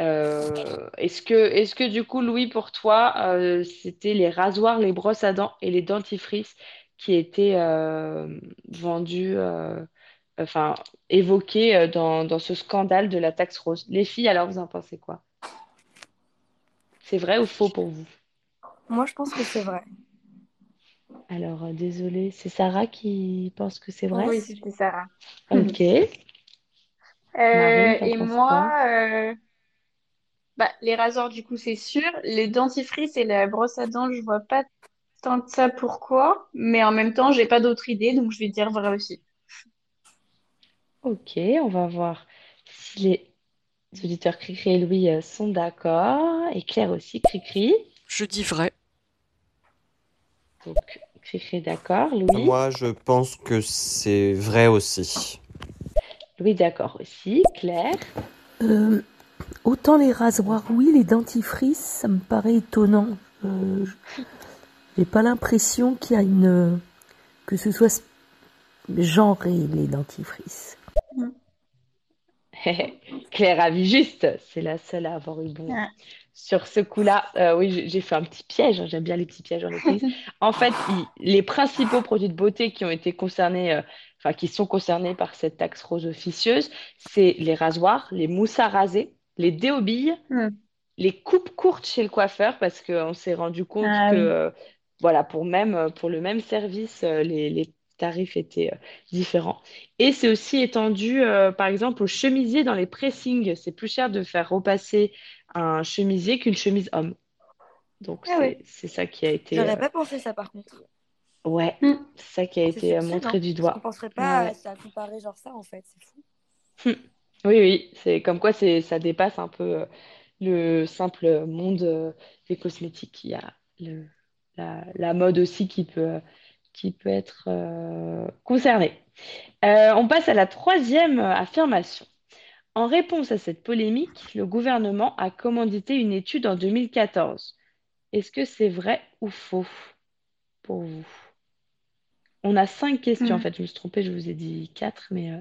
S1: Euh, est-ce que, du coup, Louis, pour toi, euh, c'était les rasoirs, les brosses à dents et les dentifrices qui étaient euh, vendus, euh, enfin, évoqués euh, dans, dans ce scandale de la taxe rose? Les filles, alors, vous en pensez quoi? C'est vrai ou faux pour vous?
S2: Moi, je pense que c'est vrai.
S1: Alors, euh, désolée, c'est Sarah qui pense que c'est vrai?
S4: Oui, c'était Sarah.
S1: Ok.
S4: Euh,
S1: Marine,
S4: et moi, euh, bah, les rasoirs, du coup, c'est sûr. Les dentifrices et la brosse à dents, je vois pas tant que ça pourquoi. Mais en même temps, j'ai pas d'autre idée, donc je vais dire vrai aussi.
S1: Ok, on va voir si les auditeurs Cricri et Louis sont d'accord. Et Claire aussi, Cricri.
S5: Je dis vrai.
S1: Donc, d'accord. Louis?
S3: Moi, je pense que c'est vrai aussi.
S1: Louis d'accord aussi. Claire?
S9: Euh, autant les rasoirs, oui, les dentifrices, ça me paraît étonnant. Euh, je- j'ai pas l'impression qu'il y a une que ce soit genré les dentifrices.
S1: Claire a vu juste. C'est la seule à avoir eu bon.
S4: Ah.
S1: Sur ce coup-là, euh, oui, j'ai fait un petit piège. hein, J'aime bien les petits pièges en entreprise. En fait, il- les principaux produits de beauté qui ont été concernés, euh, enfin, qui sont concernés par cette taxe rose officieuse, c'est les rasoirs, les mousses à raser, les déobilles,
S4: Hmm.
S1: les coupes courtes chez le coiffeur, parce qu'on s'est rendu compte
S4: Ah
S1: que
S4: oui.
S1: euh, voilà, pour même, pour le même service, les, les tarifs étaient euh, différents. Et c'est aussi étendu, euh, par exemple, aux chemisiers dans les pressings. C'est plus cher de faire repasser un chemisier qu'une chemise homme. Donc,
S2: Ah
S1: c'est,
S2: ouais.
S1: ça qui a été,
S2: J'aurais
S1: euh,
S2: pas pensé ça par contre.
S1: ouais,
S4: Mm.
S1: c'est ça qui a été euh, montré du doigt.
S2: penserait
S1: Ouais,
S2: pas
S1: ouais.
S2: à ça comparer genre ça en fait, c'est fou.
S1: Oui, oui, c'est comme quoi c'est, ça dépasse un peu le simple monde des cosmétiques. Il y a le, la, la mode aussi qui peut, qui peut être euh, concernée. Euh, on passe à la troisième euh, affirmation. En réponse à cette polémique, le gouvernement a commandité une étude en 2014. Est-ce que c'est vrai ou faux pour vous? On a cinq questions, en
S4: Hmm.
S1: fait. Je me suis trompée, je vous ai dit quatre, mais euh,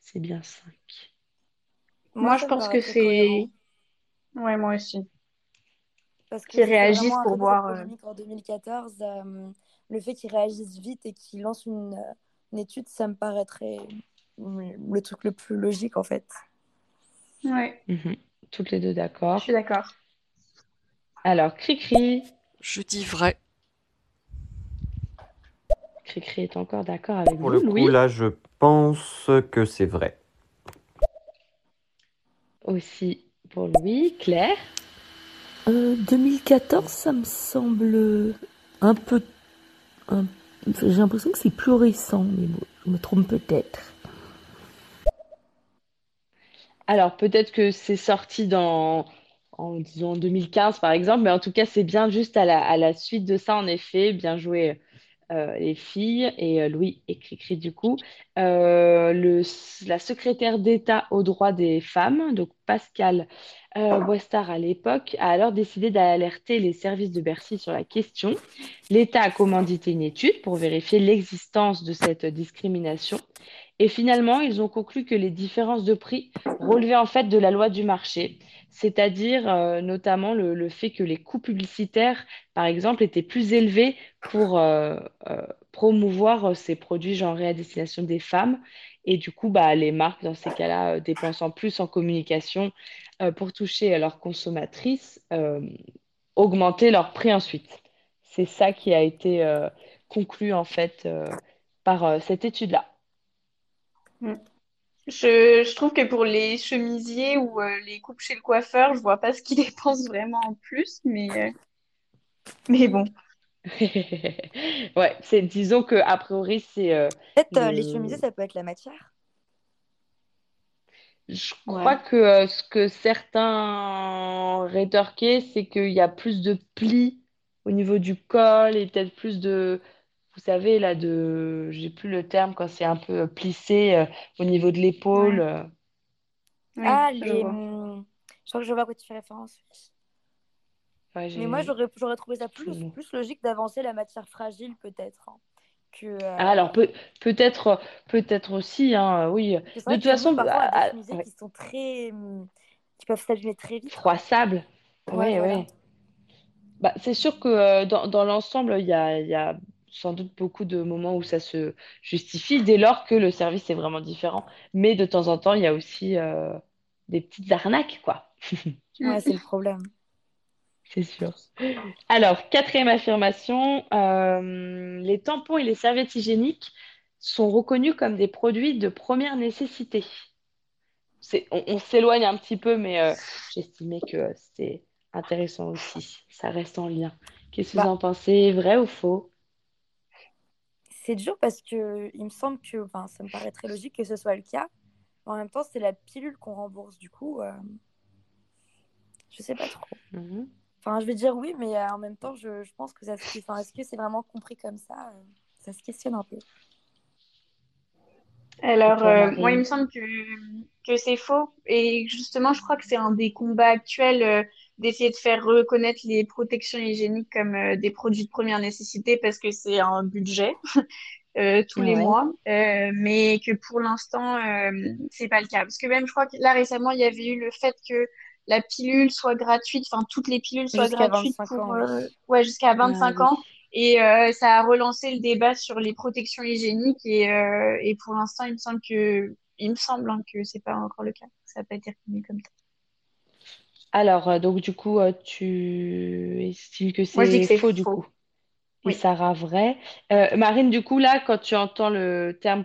S1: c'est bien cinq.
S2: Moi,
S4: je pense que c'est... Ouais, moi aussi.
S2: Parce que
S4: Qu'ils réagissent pour voir...
S2: en 2014, euh, le fait qu'ils réagissent vite et qu'ils lancent une, euh, une étude, ça me paraîtrait le truc le plus logique en fait.
S4: Ouais,
S1: Mhm. Toutes les deux
S4: je
S1: d'accord.
S4: suis d'accord.
S1: Alors, Cricri.
S5: Je dis vrai.
S1: Cricri est encore d'accord avec
S3: Pour
S1: vous,
S3: le coup,
S1: Louis.
S3: là, je pense que c'est vrai.
S1: Aussi pour Louis. Claire.
S9: Euh, 2014, ça me semble un peu... un- J'ai l'impression que c'est plus récent, mais je me trompe peut-être.
S1: Alors, peut-être que c'est sorti en disons 2015, par exemple, mais en tout cas, c'est bien juste à la, à la suite de ça, en effet. Bien joué, euh, les filles, et euh, Louis et Cricri, du coup. Euh, le, la secrétaire d'État aux droits des femmes, donc Pascal Boistard à l'époque, a alors décidé d'alerter les services de Bercy sur la question. L'État a commandité une étude pour vérifier l'existence de cette discrimination. Et finalement, ils ont conclu que les différences de prix relevaient en fait de la loi du marché, c'est-à-dire euh, notamment le, fait que les coûts publicitaires, par exemple, étaient plus élevés pour euh, euh, promouvoir ces produits genrés à destination des femmes. Et du coup, bah, les marques, dans ces cas-là, dépensant plus en communication pour toucher leurs consommatrices, euh, augmenter leur prix ensuite. C'est ça qui a été conclu en fait par cette étude-là.
S4: Mm. Je, je trouve que pour les chemisiers ou euh, les coupes chez le coiffeur, je vois pas ce qu'ils dépensent vraiment en plus, mais, euh, mais bon.
S1: Ouais, c'est disons que a priori c'est euh,
S2: Peut-être euh, les chemisiers, ça peut être la matière.
S1: je
S4: Ouais.
S1: crois que euh, ce que certains rétorquaient, c'est qu'il y a plus de plis au niveau du col et peut-être plus de vous savez là de j'ai plus le terme quand c'est un peu euh, plissé euh, au niveau de l'épaule.
S4: Ouais,
S1: euh.
S4: oui,
S2: Ah,
S4: je
S2: les.
S4: vois.
S2: hum, Je crois que je vois à quoi tu fais référence.
S1: Ouais,
S2: Mais moi, j'aurais j'aurais trouvé ça
S1: plus
S2: plus, logique d'avancer la matière fragile, peut-être, hein, que.
S1: Ah, alors
S2: euh,
S1: peut peut-être peut-être aussi hein, oui. De toute façon
S2: parfois, des
S1: ah, ah, ouais.
S2: qui sont très. hum, qui peuvent s'abîmer très vite.
S1: Froissable.
S2: Ouais,
S1: Ouais,
S2: voilà.
S1: Bah, c'est sûr que euh, dans, dans l'ensemble, il y a, il y a sans doute beaucoup de moments où ça se justifie dès lors que le service est vraiment différent. Mais de temps en temps, il y a aussi euh, des petites arnaques, quoi.
S2: Ouais, c'est le problème.
S1: C'est sûr. Alors, quatrième affirmation, euh, les tampons et les serviettes hygiéniques sont reconnus comme des produits de première nécessité. On, on s'éloigne un petit peu, mais euh, j'estimais que c'était intéressant aussi. Ça reste en lien. Qu'est-ce que vous
S2: Bah,
S1: en pensez? Vrai ou faux?
S2: C'est dur parce que il me semble que. Enfin, ça me paraît très logique que ce soit le cas. En même temps, c'est la pilule qu'on rembourse. Du coup, euh, je sais pas trop.
S1: Mhm.
S2: Enfin, je vais dire oui, mais euh, en même temps, je, je pense que ça se... Enfin, est-ce que c'est vraiment compris comme ça? euh, Ça se questionne un peu.
S4: Alors, euh, moi, il me semble que, que c'est faux. Et justement, je crois que c'est un des combats actuels euh, d'essayer de faire reconnaître les protections hygiéniques comme euh, des produits de première nécessité parce que c'est un budget euh, tous les mois. Euh, mais que pour l'instant, c'est pas le cas. Parce que même, je crois que là, récemment, il y avait eu le fait que la pilule soit gratuite, enfin, toutes les pilules soient gratuites
S2: 25
S4: pour, ouais, jusqu'à
S1: Ah
S4: 25
S1: oui.
S4: ans. Et ça a relancé le débat sur les protections hygiéniques et, et pour l'instant, il me semble que, il me semble hein, que c'est pas encore le cas. Ça n'a pas été reconnu comme ça.
S1: Alors, euh, donc du coup, euh, tu estimes que
S4: Moi, je dis que
S1: c'est
S4: c'est
S1: faux du
S4: faux.
S1: coup. et
S4: Oui.
S1: Sarah vrai. Euh, Marine, du coup, là, quand tu entends le terme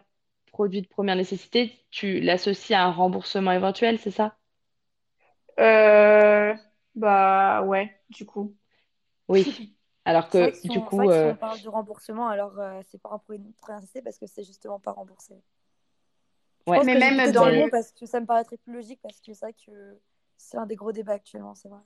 S1: produit de première nécessité, tu l'associes à un remboursement éventuel, c'est ça?
S4: Euh, bah ouais, du coup.
S1: Oui. Alors
S2: C'est vrai
S1: que
S2: que si
S1: du
S2: on, c'est vrai
S1: coup,
S2: que si
S1: euh,
S2: on parle de remboursement, alors euh, c'est pas un produit de première nécessité parce que c'est justement pas remboursé. Je
S1: ouais.
S2: pense
S4: Mais
S2: que j'ai
S4: même
S2: plutôt
S4: dans
S2: dit
S1: Ben,
S2: non
S4: le...
S2: parce que ça me paraîtrait plus logique parce que c'est vrai que c'est un des gros débats actuellement, c'est vrai.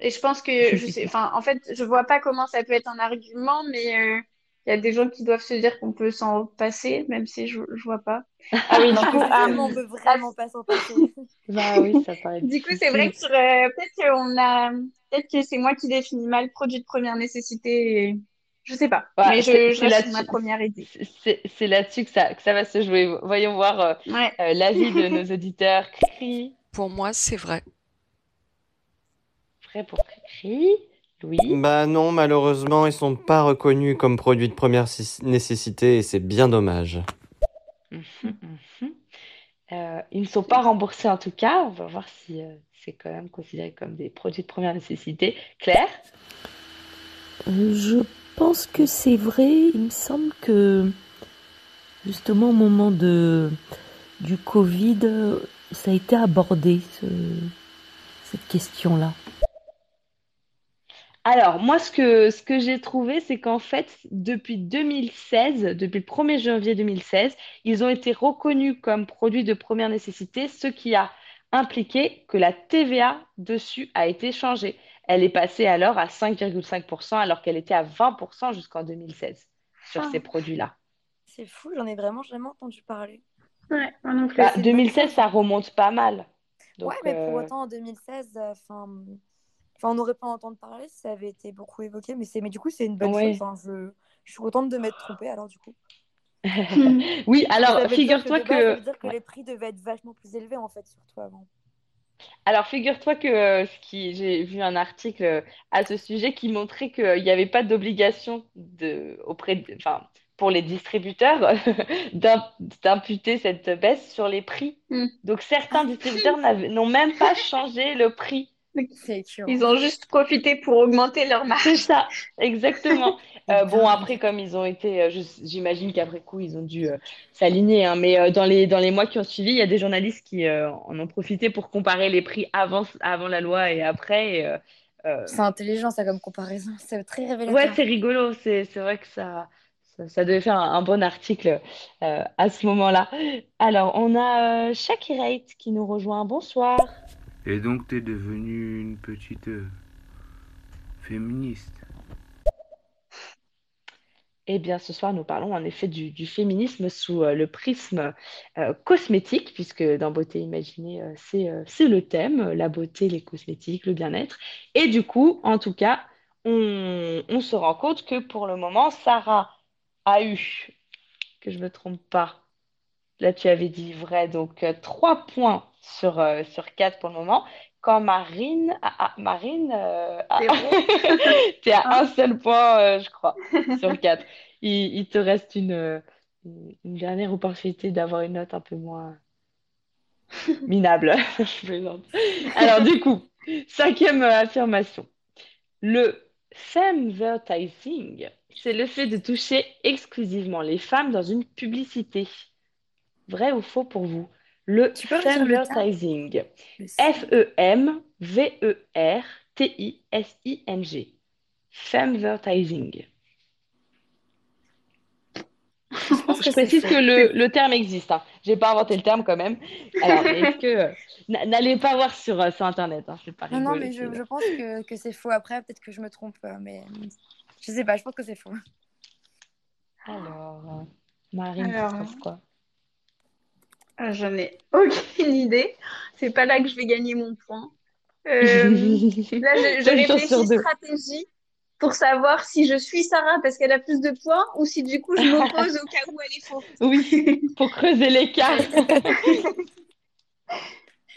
S4: Et je pense que, je sais, enfin, en fait, je vois pas comment ça peut être un argument, mais euh, il y a des gens qui doivent se dire qu'on peut s'en passer, même si je, je vois pas. Ah oui, du
S2: que
S4: coup, ah,
S2: justement, on peut
S4: ah,
S2: vraiment pas s'en passer.
S1: bah oui, ça paraît
S4: du coup, c'est vrai que euh, peut-être qu'on a, peut-être que c'est moi qui définis mal produit de première nécessité. et- Je sais pas,
S1: Voilà,
S4: mais
S1: c'est
S4: je, je
S1: c'est
S4: reste sur ma
S1: là-dessus,
S4: première idée.
S1: c'est là-dessus que ça, que ça va se jouer. Voyons voir euh,
S4: Ouais.
S1: euh, l'avis de nos auditeurs. Cricri,
S5: Pour moi, c'est vrai.
S1: vrai pour Cricri. Louis.
S3: Bah non, malheureusement, ils sont pas reconnus comme produits de première nécessité et c'est bien dommage.
S1: Euh, ils ne sont pas remboursés en tout cas. On va voir si euh, c'est quand même considéré comme des produits de première nécessité. Claire?
S9: Je pense que c'est vrai. Il me semble que justement au moment de du Covid, ça a été abordé ce- cette question-là.
S1: Alors, moi, ce que, ce que j'ai trouvé, c'est qu'en fait, depuis 2016, depuis le 1er janvier 2016, ils ont été reconnus comme produits de première nécessité, ce qui a impliqué que la TVA dessus a été changée. Elle est passée alors à 5,5%, alors qu'elle était à 20% jusqu'en 2016 sur
S2: Ah,
S1: ces produits-là.
S2: c'est fou, j'en ai vraiment jamais entendu parler.
S4: Ouais, moi non plus.
S1: Bah,
S2: C'est une bonne
S1: 2016,
S2: chose.
S1: ça remonte pas mal.
S2: Ouais, mais pour
S1: euh,
S2: autant, en 2016, euh, enfin, on n'aurait pas entendu parler si ça avait été beaucoup évoqué, mais c'est, mais du coup, c'est une bonne chose. Enfin, je, je suis contente de m'être trompée alors du coup.
S1: Oui,
S2: que ça
S1: alors
S2: veut dire que
S1: figure-toi
S2: base, ça
S1: que
S2: veut dire que
S1: ouais.
S2: les prix devaient être vachement plus élevés en fait, surtout avant.
S1: Alors, figure-toi que euh, ce qui, j'ai vu un article euh, à ce sujet qui montrait qu'il n'y avait pas d'obligation de, auprès de, enfin, pour les distributeurs d'im- d'imputer cette baisse sur les prix.
S4: Hmm.
S1: Donc, certains distributeurs n'avaient- n'ont même pas changé le prix.
S2: C'est.
S4: Ils ont juste profité pour augmenter leur
S1: C'est
S4: marge.
S1: ça, exactement.
S2: C'est
S1: Euh, bon, après, comme ils ont été, euh, j'imagine qu'après coup, ils ont dû euh, s'aligner. hein, mais euh, dans les, dans les mois qui ont suivi, il y a des journalistes qui euh, en ont profité pour comparer les prix avant, avant la loi et après. euh, euh,
S2: C'est intelligent ça comme comparaison, c'est très
S1: Ouais,
S2: révélateur.
S1: c'est rigolo. C'est, c'est vrai que ça, ça, ça devait faire un, un bon article euh, à ce moment-là. Alors, on a euh, Shakirate qui nous rejoint. Bonsoir.
S10: Et donc t'es devenue une petite euh, féministe.
S1: Eh bien, ce soir, nous parlons en effet du, féminisme sous euh, le prisme euh, cosmétique, puisque dans Beauté Imaginée, c'est le thème, la beauté, les cosmétiques, le bien-être. Et du coup, en tout cas, on, on se rend compte que pour le moment, Sarah a eu, que je ne me trompe pas, là tu avais dit vrai, donc 3 points sur, euh, sur 4 pour le moment. Quand Marine, ah, ah, Marine, euh, ah, t'es à
S4: Hein
S1: un seul point, euh, je crois, sur 4. Il, il te reste une, euh, une dernière opportunité d'avoir une note un peu moins minable. Je plaisante. Alors, du coup, cinquième affirmation. Le femvertising, c'est le fait de toucher exclusivement les femmes dans une publicité. Vrai ou faux pour vous? Le
S2: terme?
S1: femvertising. F-E-M-V-E-R-T-I-S-I-N-G. Femvertising.
S2: Je pense que
S1: précise que le, le terme existe. Hein. J'ai pas inventé le terme quand même. Alors, est-ce que euh, n- n'allez pas voir sur, euh, sur Internet, hein, c'est pas
S2: Non, mais je, je pense que, que c'est faux. Après, peut-être que je me trompe, euh, mais je sais pas, je pense que c'est faux.
S1: Alors, Marine,
S4: Alors,
S1: tu penses quoi?
S4: Ah, j'en ai aucune idée. C'est pas là que je vais gagner mon point. Euh, là, je, je réfléchis stratégie pour savoir si je suis Sarah parce qu'elle a plus de points ou si du coup je m'oppose au cas où elle est fausse.
S1: Oui, pour creuser l'écart.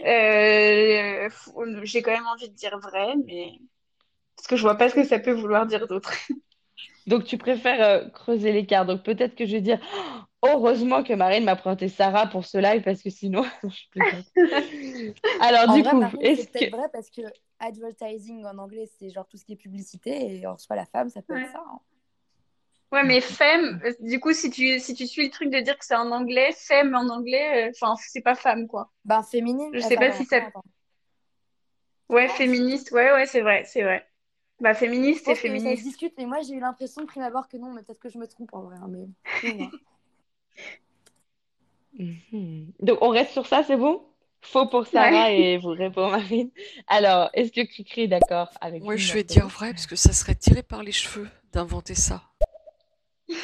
S4: Euh, j'ai quand même envie de dire vrai, mais parce que je vois pas ce que ça peut vouloir dire d'autre.
S1: Donc, tu préfères euh, creuser l'écart. Donc, peut-être que je vais dire Heureusement que Marine m'a présenté Sarah pour ce live parce que sinon, je. Alors,
S2: En
S1: du
S2: vrai,
S1: coup, est-ce
S2: c'est peut-être
S1: que.
S2: vrai parce que advertising en anglais, c'est genre tout ce qui est publicité et en soi, la femme, ça peut
S4: Ouais.
S2: être ça. hein.
S4: Ouais, mais femme, euh, du coup, si tu, si tu suis le truc de dire que c'est en anglais, femme en anglais, euh, enfin, c'est pas femme, quoi.
S2: Ben, féminine,
S4: Je sais pas si ça.
S2: attends, attends.
S4: Ouais, féministe, ouais, ouais, c'est vrai, c'est vrai. Bah, féministe,
S2: pense que ça se
S4: féministe.
S2: discute, mais moi, j'ai eu l'impression de prime abord que non, mais peut-être que je me trompe en vrai. hein, mais...
S1: Mhm. Donc, on reste sur ça, c'est bon? Faux pour Sarah
S4: Ouais.
S1: et vrai pour Marine. Alors, est-ce que Cricri est d'accord avec
S5: Moi, je vais dire vrai, parce que ça serait tiré par les cheveux d'inventer ça.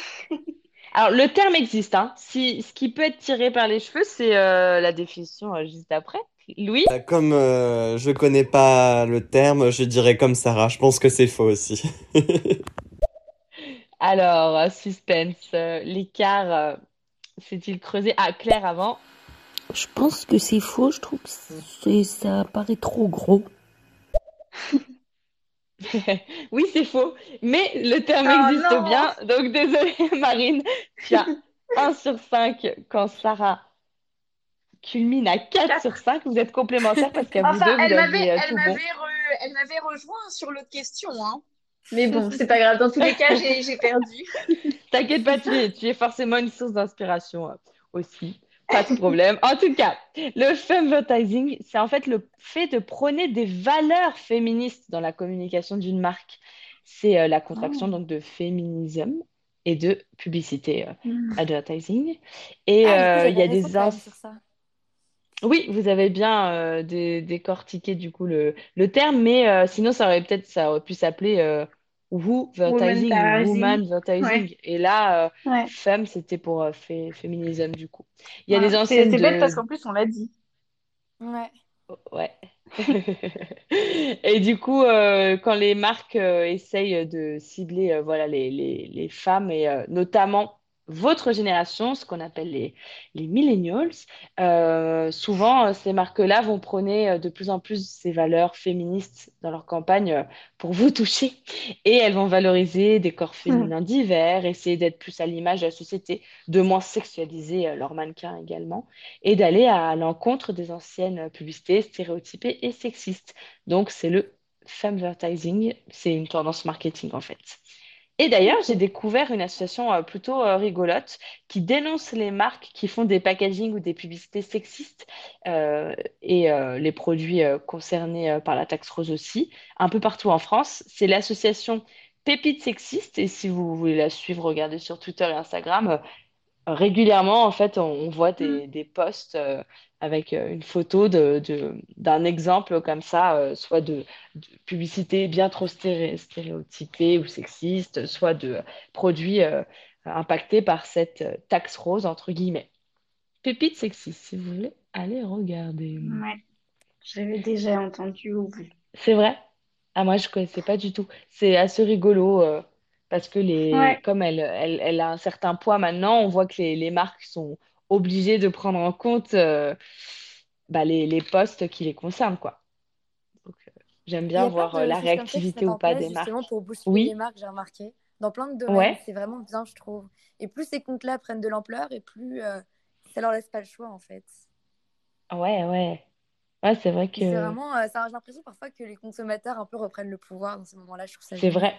S1: Alors, le terme existe, hein. Si, ce qui peut être tiré par les cheveux, c'est euh, la définition euh, juste après. Louis?
S3: Bah, Comme euh, je connais pas le terme, je dirais comme Sarah. Je pense que c'est faux aussi.
S1: Alors, euh, suspense. l'écart euh, s'est-il creusé? Ah, Claire avant.
S9: Je pense que c'est faux, je trouve que ça paraît trop gros.
S1: Oui, c'est faux, mais le terme
S4: Oh
S1: existe
S4: non!
S1: bien. Donc, désolée, Marine, tu as 1 sur 5 quand Sarah culmine à 4
S4: Quatre.
S1: sur 5. Vous êtes complémentaires parce qu'à vous
S4: Enfin,
S1: deux, vous
S4: elle m'avait,
S1: euh,
S4: elle
S1: tout bon.
S4: re- elle m'avait rejoint sur l'autre question, hein. Mais bon, c'est pas grave. Dans tous les cas, j'ai, perdu.
S1: T'inquiète pas, tu es, tu es forcément une source d'inspiration euh, aussi. Pas de problème. En tout cas, le femvertising, c'est en fait le fait de prôner des valeurs féministes dans la communication d'une marque. C'est euh, la contraction
S2: Oh.
S1: donc de féminisme et de publicité, euh,
S4: Hmm.
S1: advertising. Et
S2: Ah,
S1: euh, il y a des ins-
S2: sur ça.
S1: Oui, vous avez bien dé- décortiqué du coup le, le terme, mais sinon ça aurait peut-être ça aurait pu s'appeler Who-vertising ou
S4: Womanizer.
S1: Woman-vertising.
S4: Ouais,
S1: Et là, euh,
S4: ouais.
S1: femme, c'était pour euh, fé- féminisme du coup. Il y a des
S4: C'est,
S1: anciennes
S4: c'est bête
S1: de...
S4: parce qu'en plus, on l'a dit.
S2: Ouais.
S1: Ouais. Et du coup, euh, quand les marques euh, essayent de cibler euh, voilà, les, les, les femmes et euh, notamment votre génération, ce qu'on appelle les, les millennials, euh, souvent euh, ces marques-là vont prôner euh, de plus en plus ces valeurs féministes dans leur campagne pour vous toucher. Et elles vont valoriser des corps
S4: Hmm.
S1: féminins divers, essayer d'être plus à l'image de la société, de moins sexualiser leurs mannequins également et d'aller à l'encontre des anciennes publicités stéréotypées et sexistes. Donc, c'est le femvertising, c'est une tendance marketing en fait. Et d'ailleurs, j'ai découvert une association euh, plutôt euh, rigolote qui dénonce les marques qui font des packaging ou des publicités sexistes euh, et les produits concernés par la taxe rose aussi, un peu partout en France. C'est l'association Pépites Sexistes et si vous voulez la suivre, regardez sur Twitter et Instagram. Régulièrement, en fait, on, on voit des, des posts euh, avec euh, une photo de- d'un exemple comme ça, euh, soit de, de publicité bien trop stéré- stéréotypée ou sexiste, soit de produits euh, impactés par cette taxe rose, entre guillemets. Pépite sexiste, si vous voulez, allez regarder.
S4: Ouais. J'avais déjà entendu ou vu.
S1: C'est vrai? Ah, moi, je connaissais pas du tout. C'est assez rigolo parce que les,
S4: Ouais.
S1: comme elle, elle, elle a un certain poids maintenant, on voit que les, les marques sont obligées de prendre en compte euh, bah, les, les postes qui les concernent, quoi. Donc, euh, j'aime bien voir euh,
S2: de
S1: la réactivité ou pas des marques.
S2: pour les
S1: Oui,
S2: marques, j'ai remarqué. Dans plein de domaines,
S1: ouais,
S2: c'est vraiment bien, je trouve. Et plus ces comptes-là prennent de l'ampleur, et plus euh, ça leur laisse pas le choix, en fait.
S1: ouais, ouais. Ouais, c'est vrai
S2: Et c'est
S1: que
S2: vraiment, euh, j'ai l'impression parfois que les consommateurs un peu reprennent le pouvoir dans ces moments-là. Je trouve ça
S1: c'est vrai.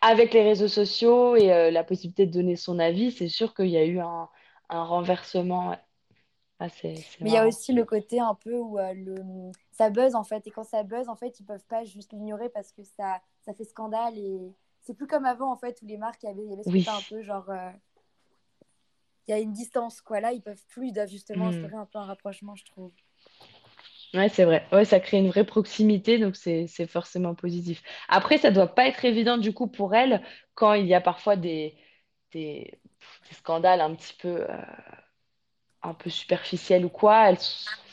S1: Avec les réseaux sociaux et euh, la possibilité de donner son avis, c'est sûr qu'il y a eu un, un renversement. Ah, c'est
S2: Mais il y a aussi le côté un peu où euh, le... ça buzz en fait. Et quand ça buzz, en fait, ils peuvent pas juste l'ignorer parce que ça, ça fait scandale. Et c'est plus comme avant en fait où les marques avaient, il y avait ce
S1: Oui.
S2: côté un peu genre. euh, Il y a une distance quoi. Là, ils peuvent plus, ils doivent justement
S1: Hmm.
S2: instaurer un peu un rapprochement, je trouve.
S1: Ouais, c'est vrai. Ouais, ça crée une vraie proximité, donc c'est forcément positif. Après, ça doit pas être évident du coup pour elle quand il y a parfois des, des, scandales un petit peu, euh, un peu superficiels ou quoi.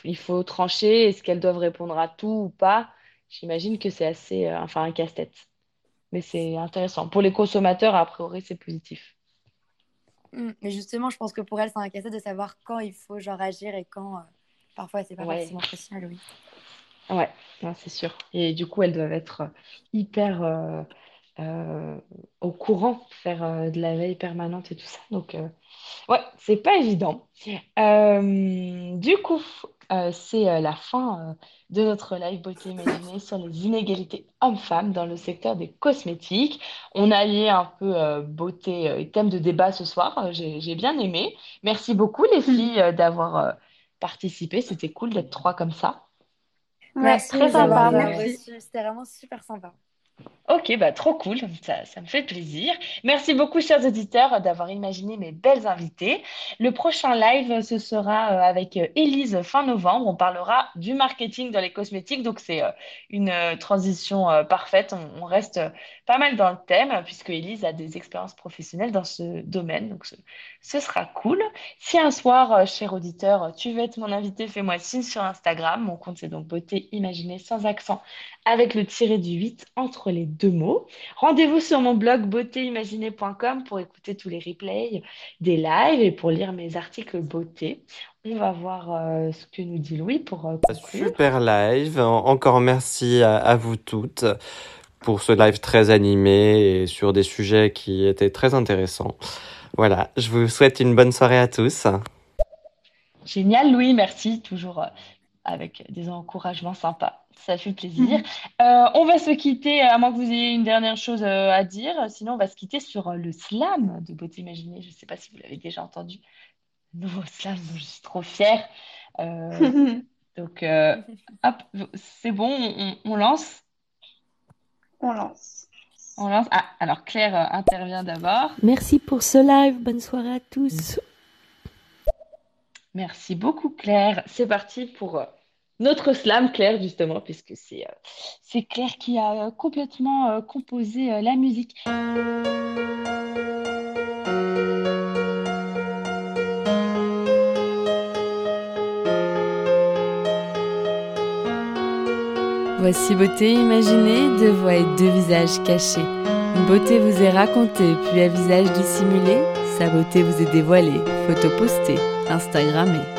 S1: Il faut trancher, est-ce qu'elles doivent répondre à tout ou pas? J'imagine que c'est assez, euh, enfin, un casse-tête. Mais c'est intéressant. Pour les consommateurs, a priori, c'est positif.
S2: Hmm. Mais justement, je pense que pour elle, c'est un casse de savoir quand il faut genre agir et quand euh, parfois c'est pas
S1: Ouais.
S2: forcément possible. Oui.
S1: Ouais, c'est sûr. Et du coup, elles doivent être euh, hyper euh, au courant, faire de la veille permanente et tout ça. Donc, ouais, c'est pas évident. du coup, c'est la fin de notre live beauté imaginée sur les inégalités hommes-femmes dans le secteur des cosmétiques. On a lié un peu euh, beauté euh, et thème de débat ce soir. Euh, j'ai bien aimé. Merci beaucoup les filles d'avoir participé. C'était cool d'être trois comme ça.
S2: Merci, très sympa. C'était vraiment super sympa.
S1: Ok, bah trop cool, ça, me fait plaisir. Merci beaucoup, chers auditeurs, d'avoir imaginé mes belles invités. Le prochain live, ce sera euh, avec euh, Élise fin novembre. On parlera du marketing dans les cosmétiques, donc c'est euh, une transition parfaite. On, reste pas mal dans le thème, puisque Élise a des expériences professionnelles dans ce domaine, donc ce, sera cool. Si un soir, cher auditeur, tu veux être mon invité, fais-moi signe sur Instagram. Mon compte, c'est donc beauté imaginée sans accent, avec le tiré du 8 entre les deux mots. Rendez-vous sur mon blog beautéimaginée.com pour écouter tous les replays des lives et pour lire mes articles beauté. On va voir euh, ce que nous dit Louis pour euh,
S3: Super live. Encore merci à, vous toutes pour ce live très animé et sur des sujets qui étaient très intéressants. Voilà, je vous souhaite une bonne soirée à tous.
S1: Génial, Louis, merci. Toujours euh, avec des encouragements sympas. Ça fait plaisir. Euh, on va se quitter, à moins que vous ayez une dernière chose euh, à dire. Sinon, on va se quitter sur euh, le slam de Beauté Imaginée. Je ne sais pas si vous l'avez déjà entendu. nouveau slam je suis trop fière. donc, hop, c'est bon, on, lance.
S4: On lance.
S1: On lance. Ah, alors Claire intervient d'abord.
S9: Merci pour ce live. Bonne soirée à tous.
S1: Merci beaucoup Claire. C'est parti pour notre slam Claire justement puisque c'est euh, Claire qui a euh, complètement euh, composé la musique.
S11: Voici beauté imaginée, deux voix et deux visages cachés. Une beauté vous est racontée, puis un visage dissimulé. Sa beauté vous est dévoilée, photo postée, Instagrammée.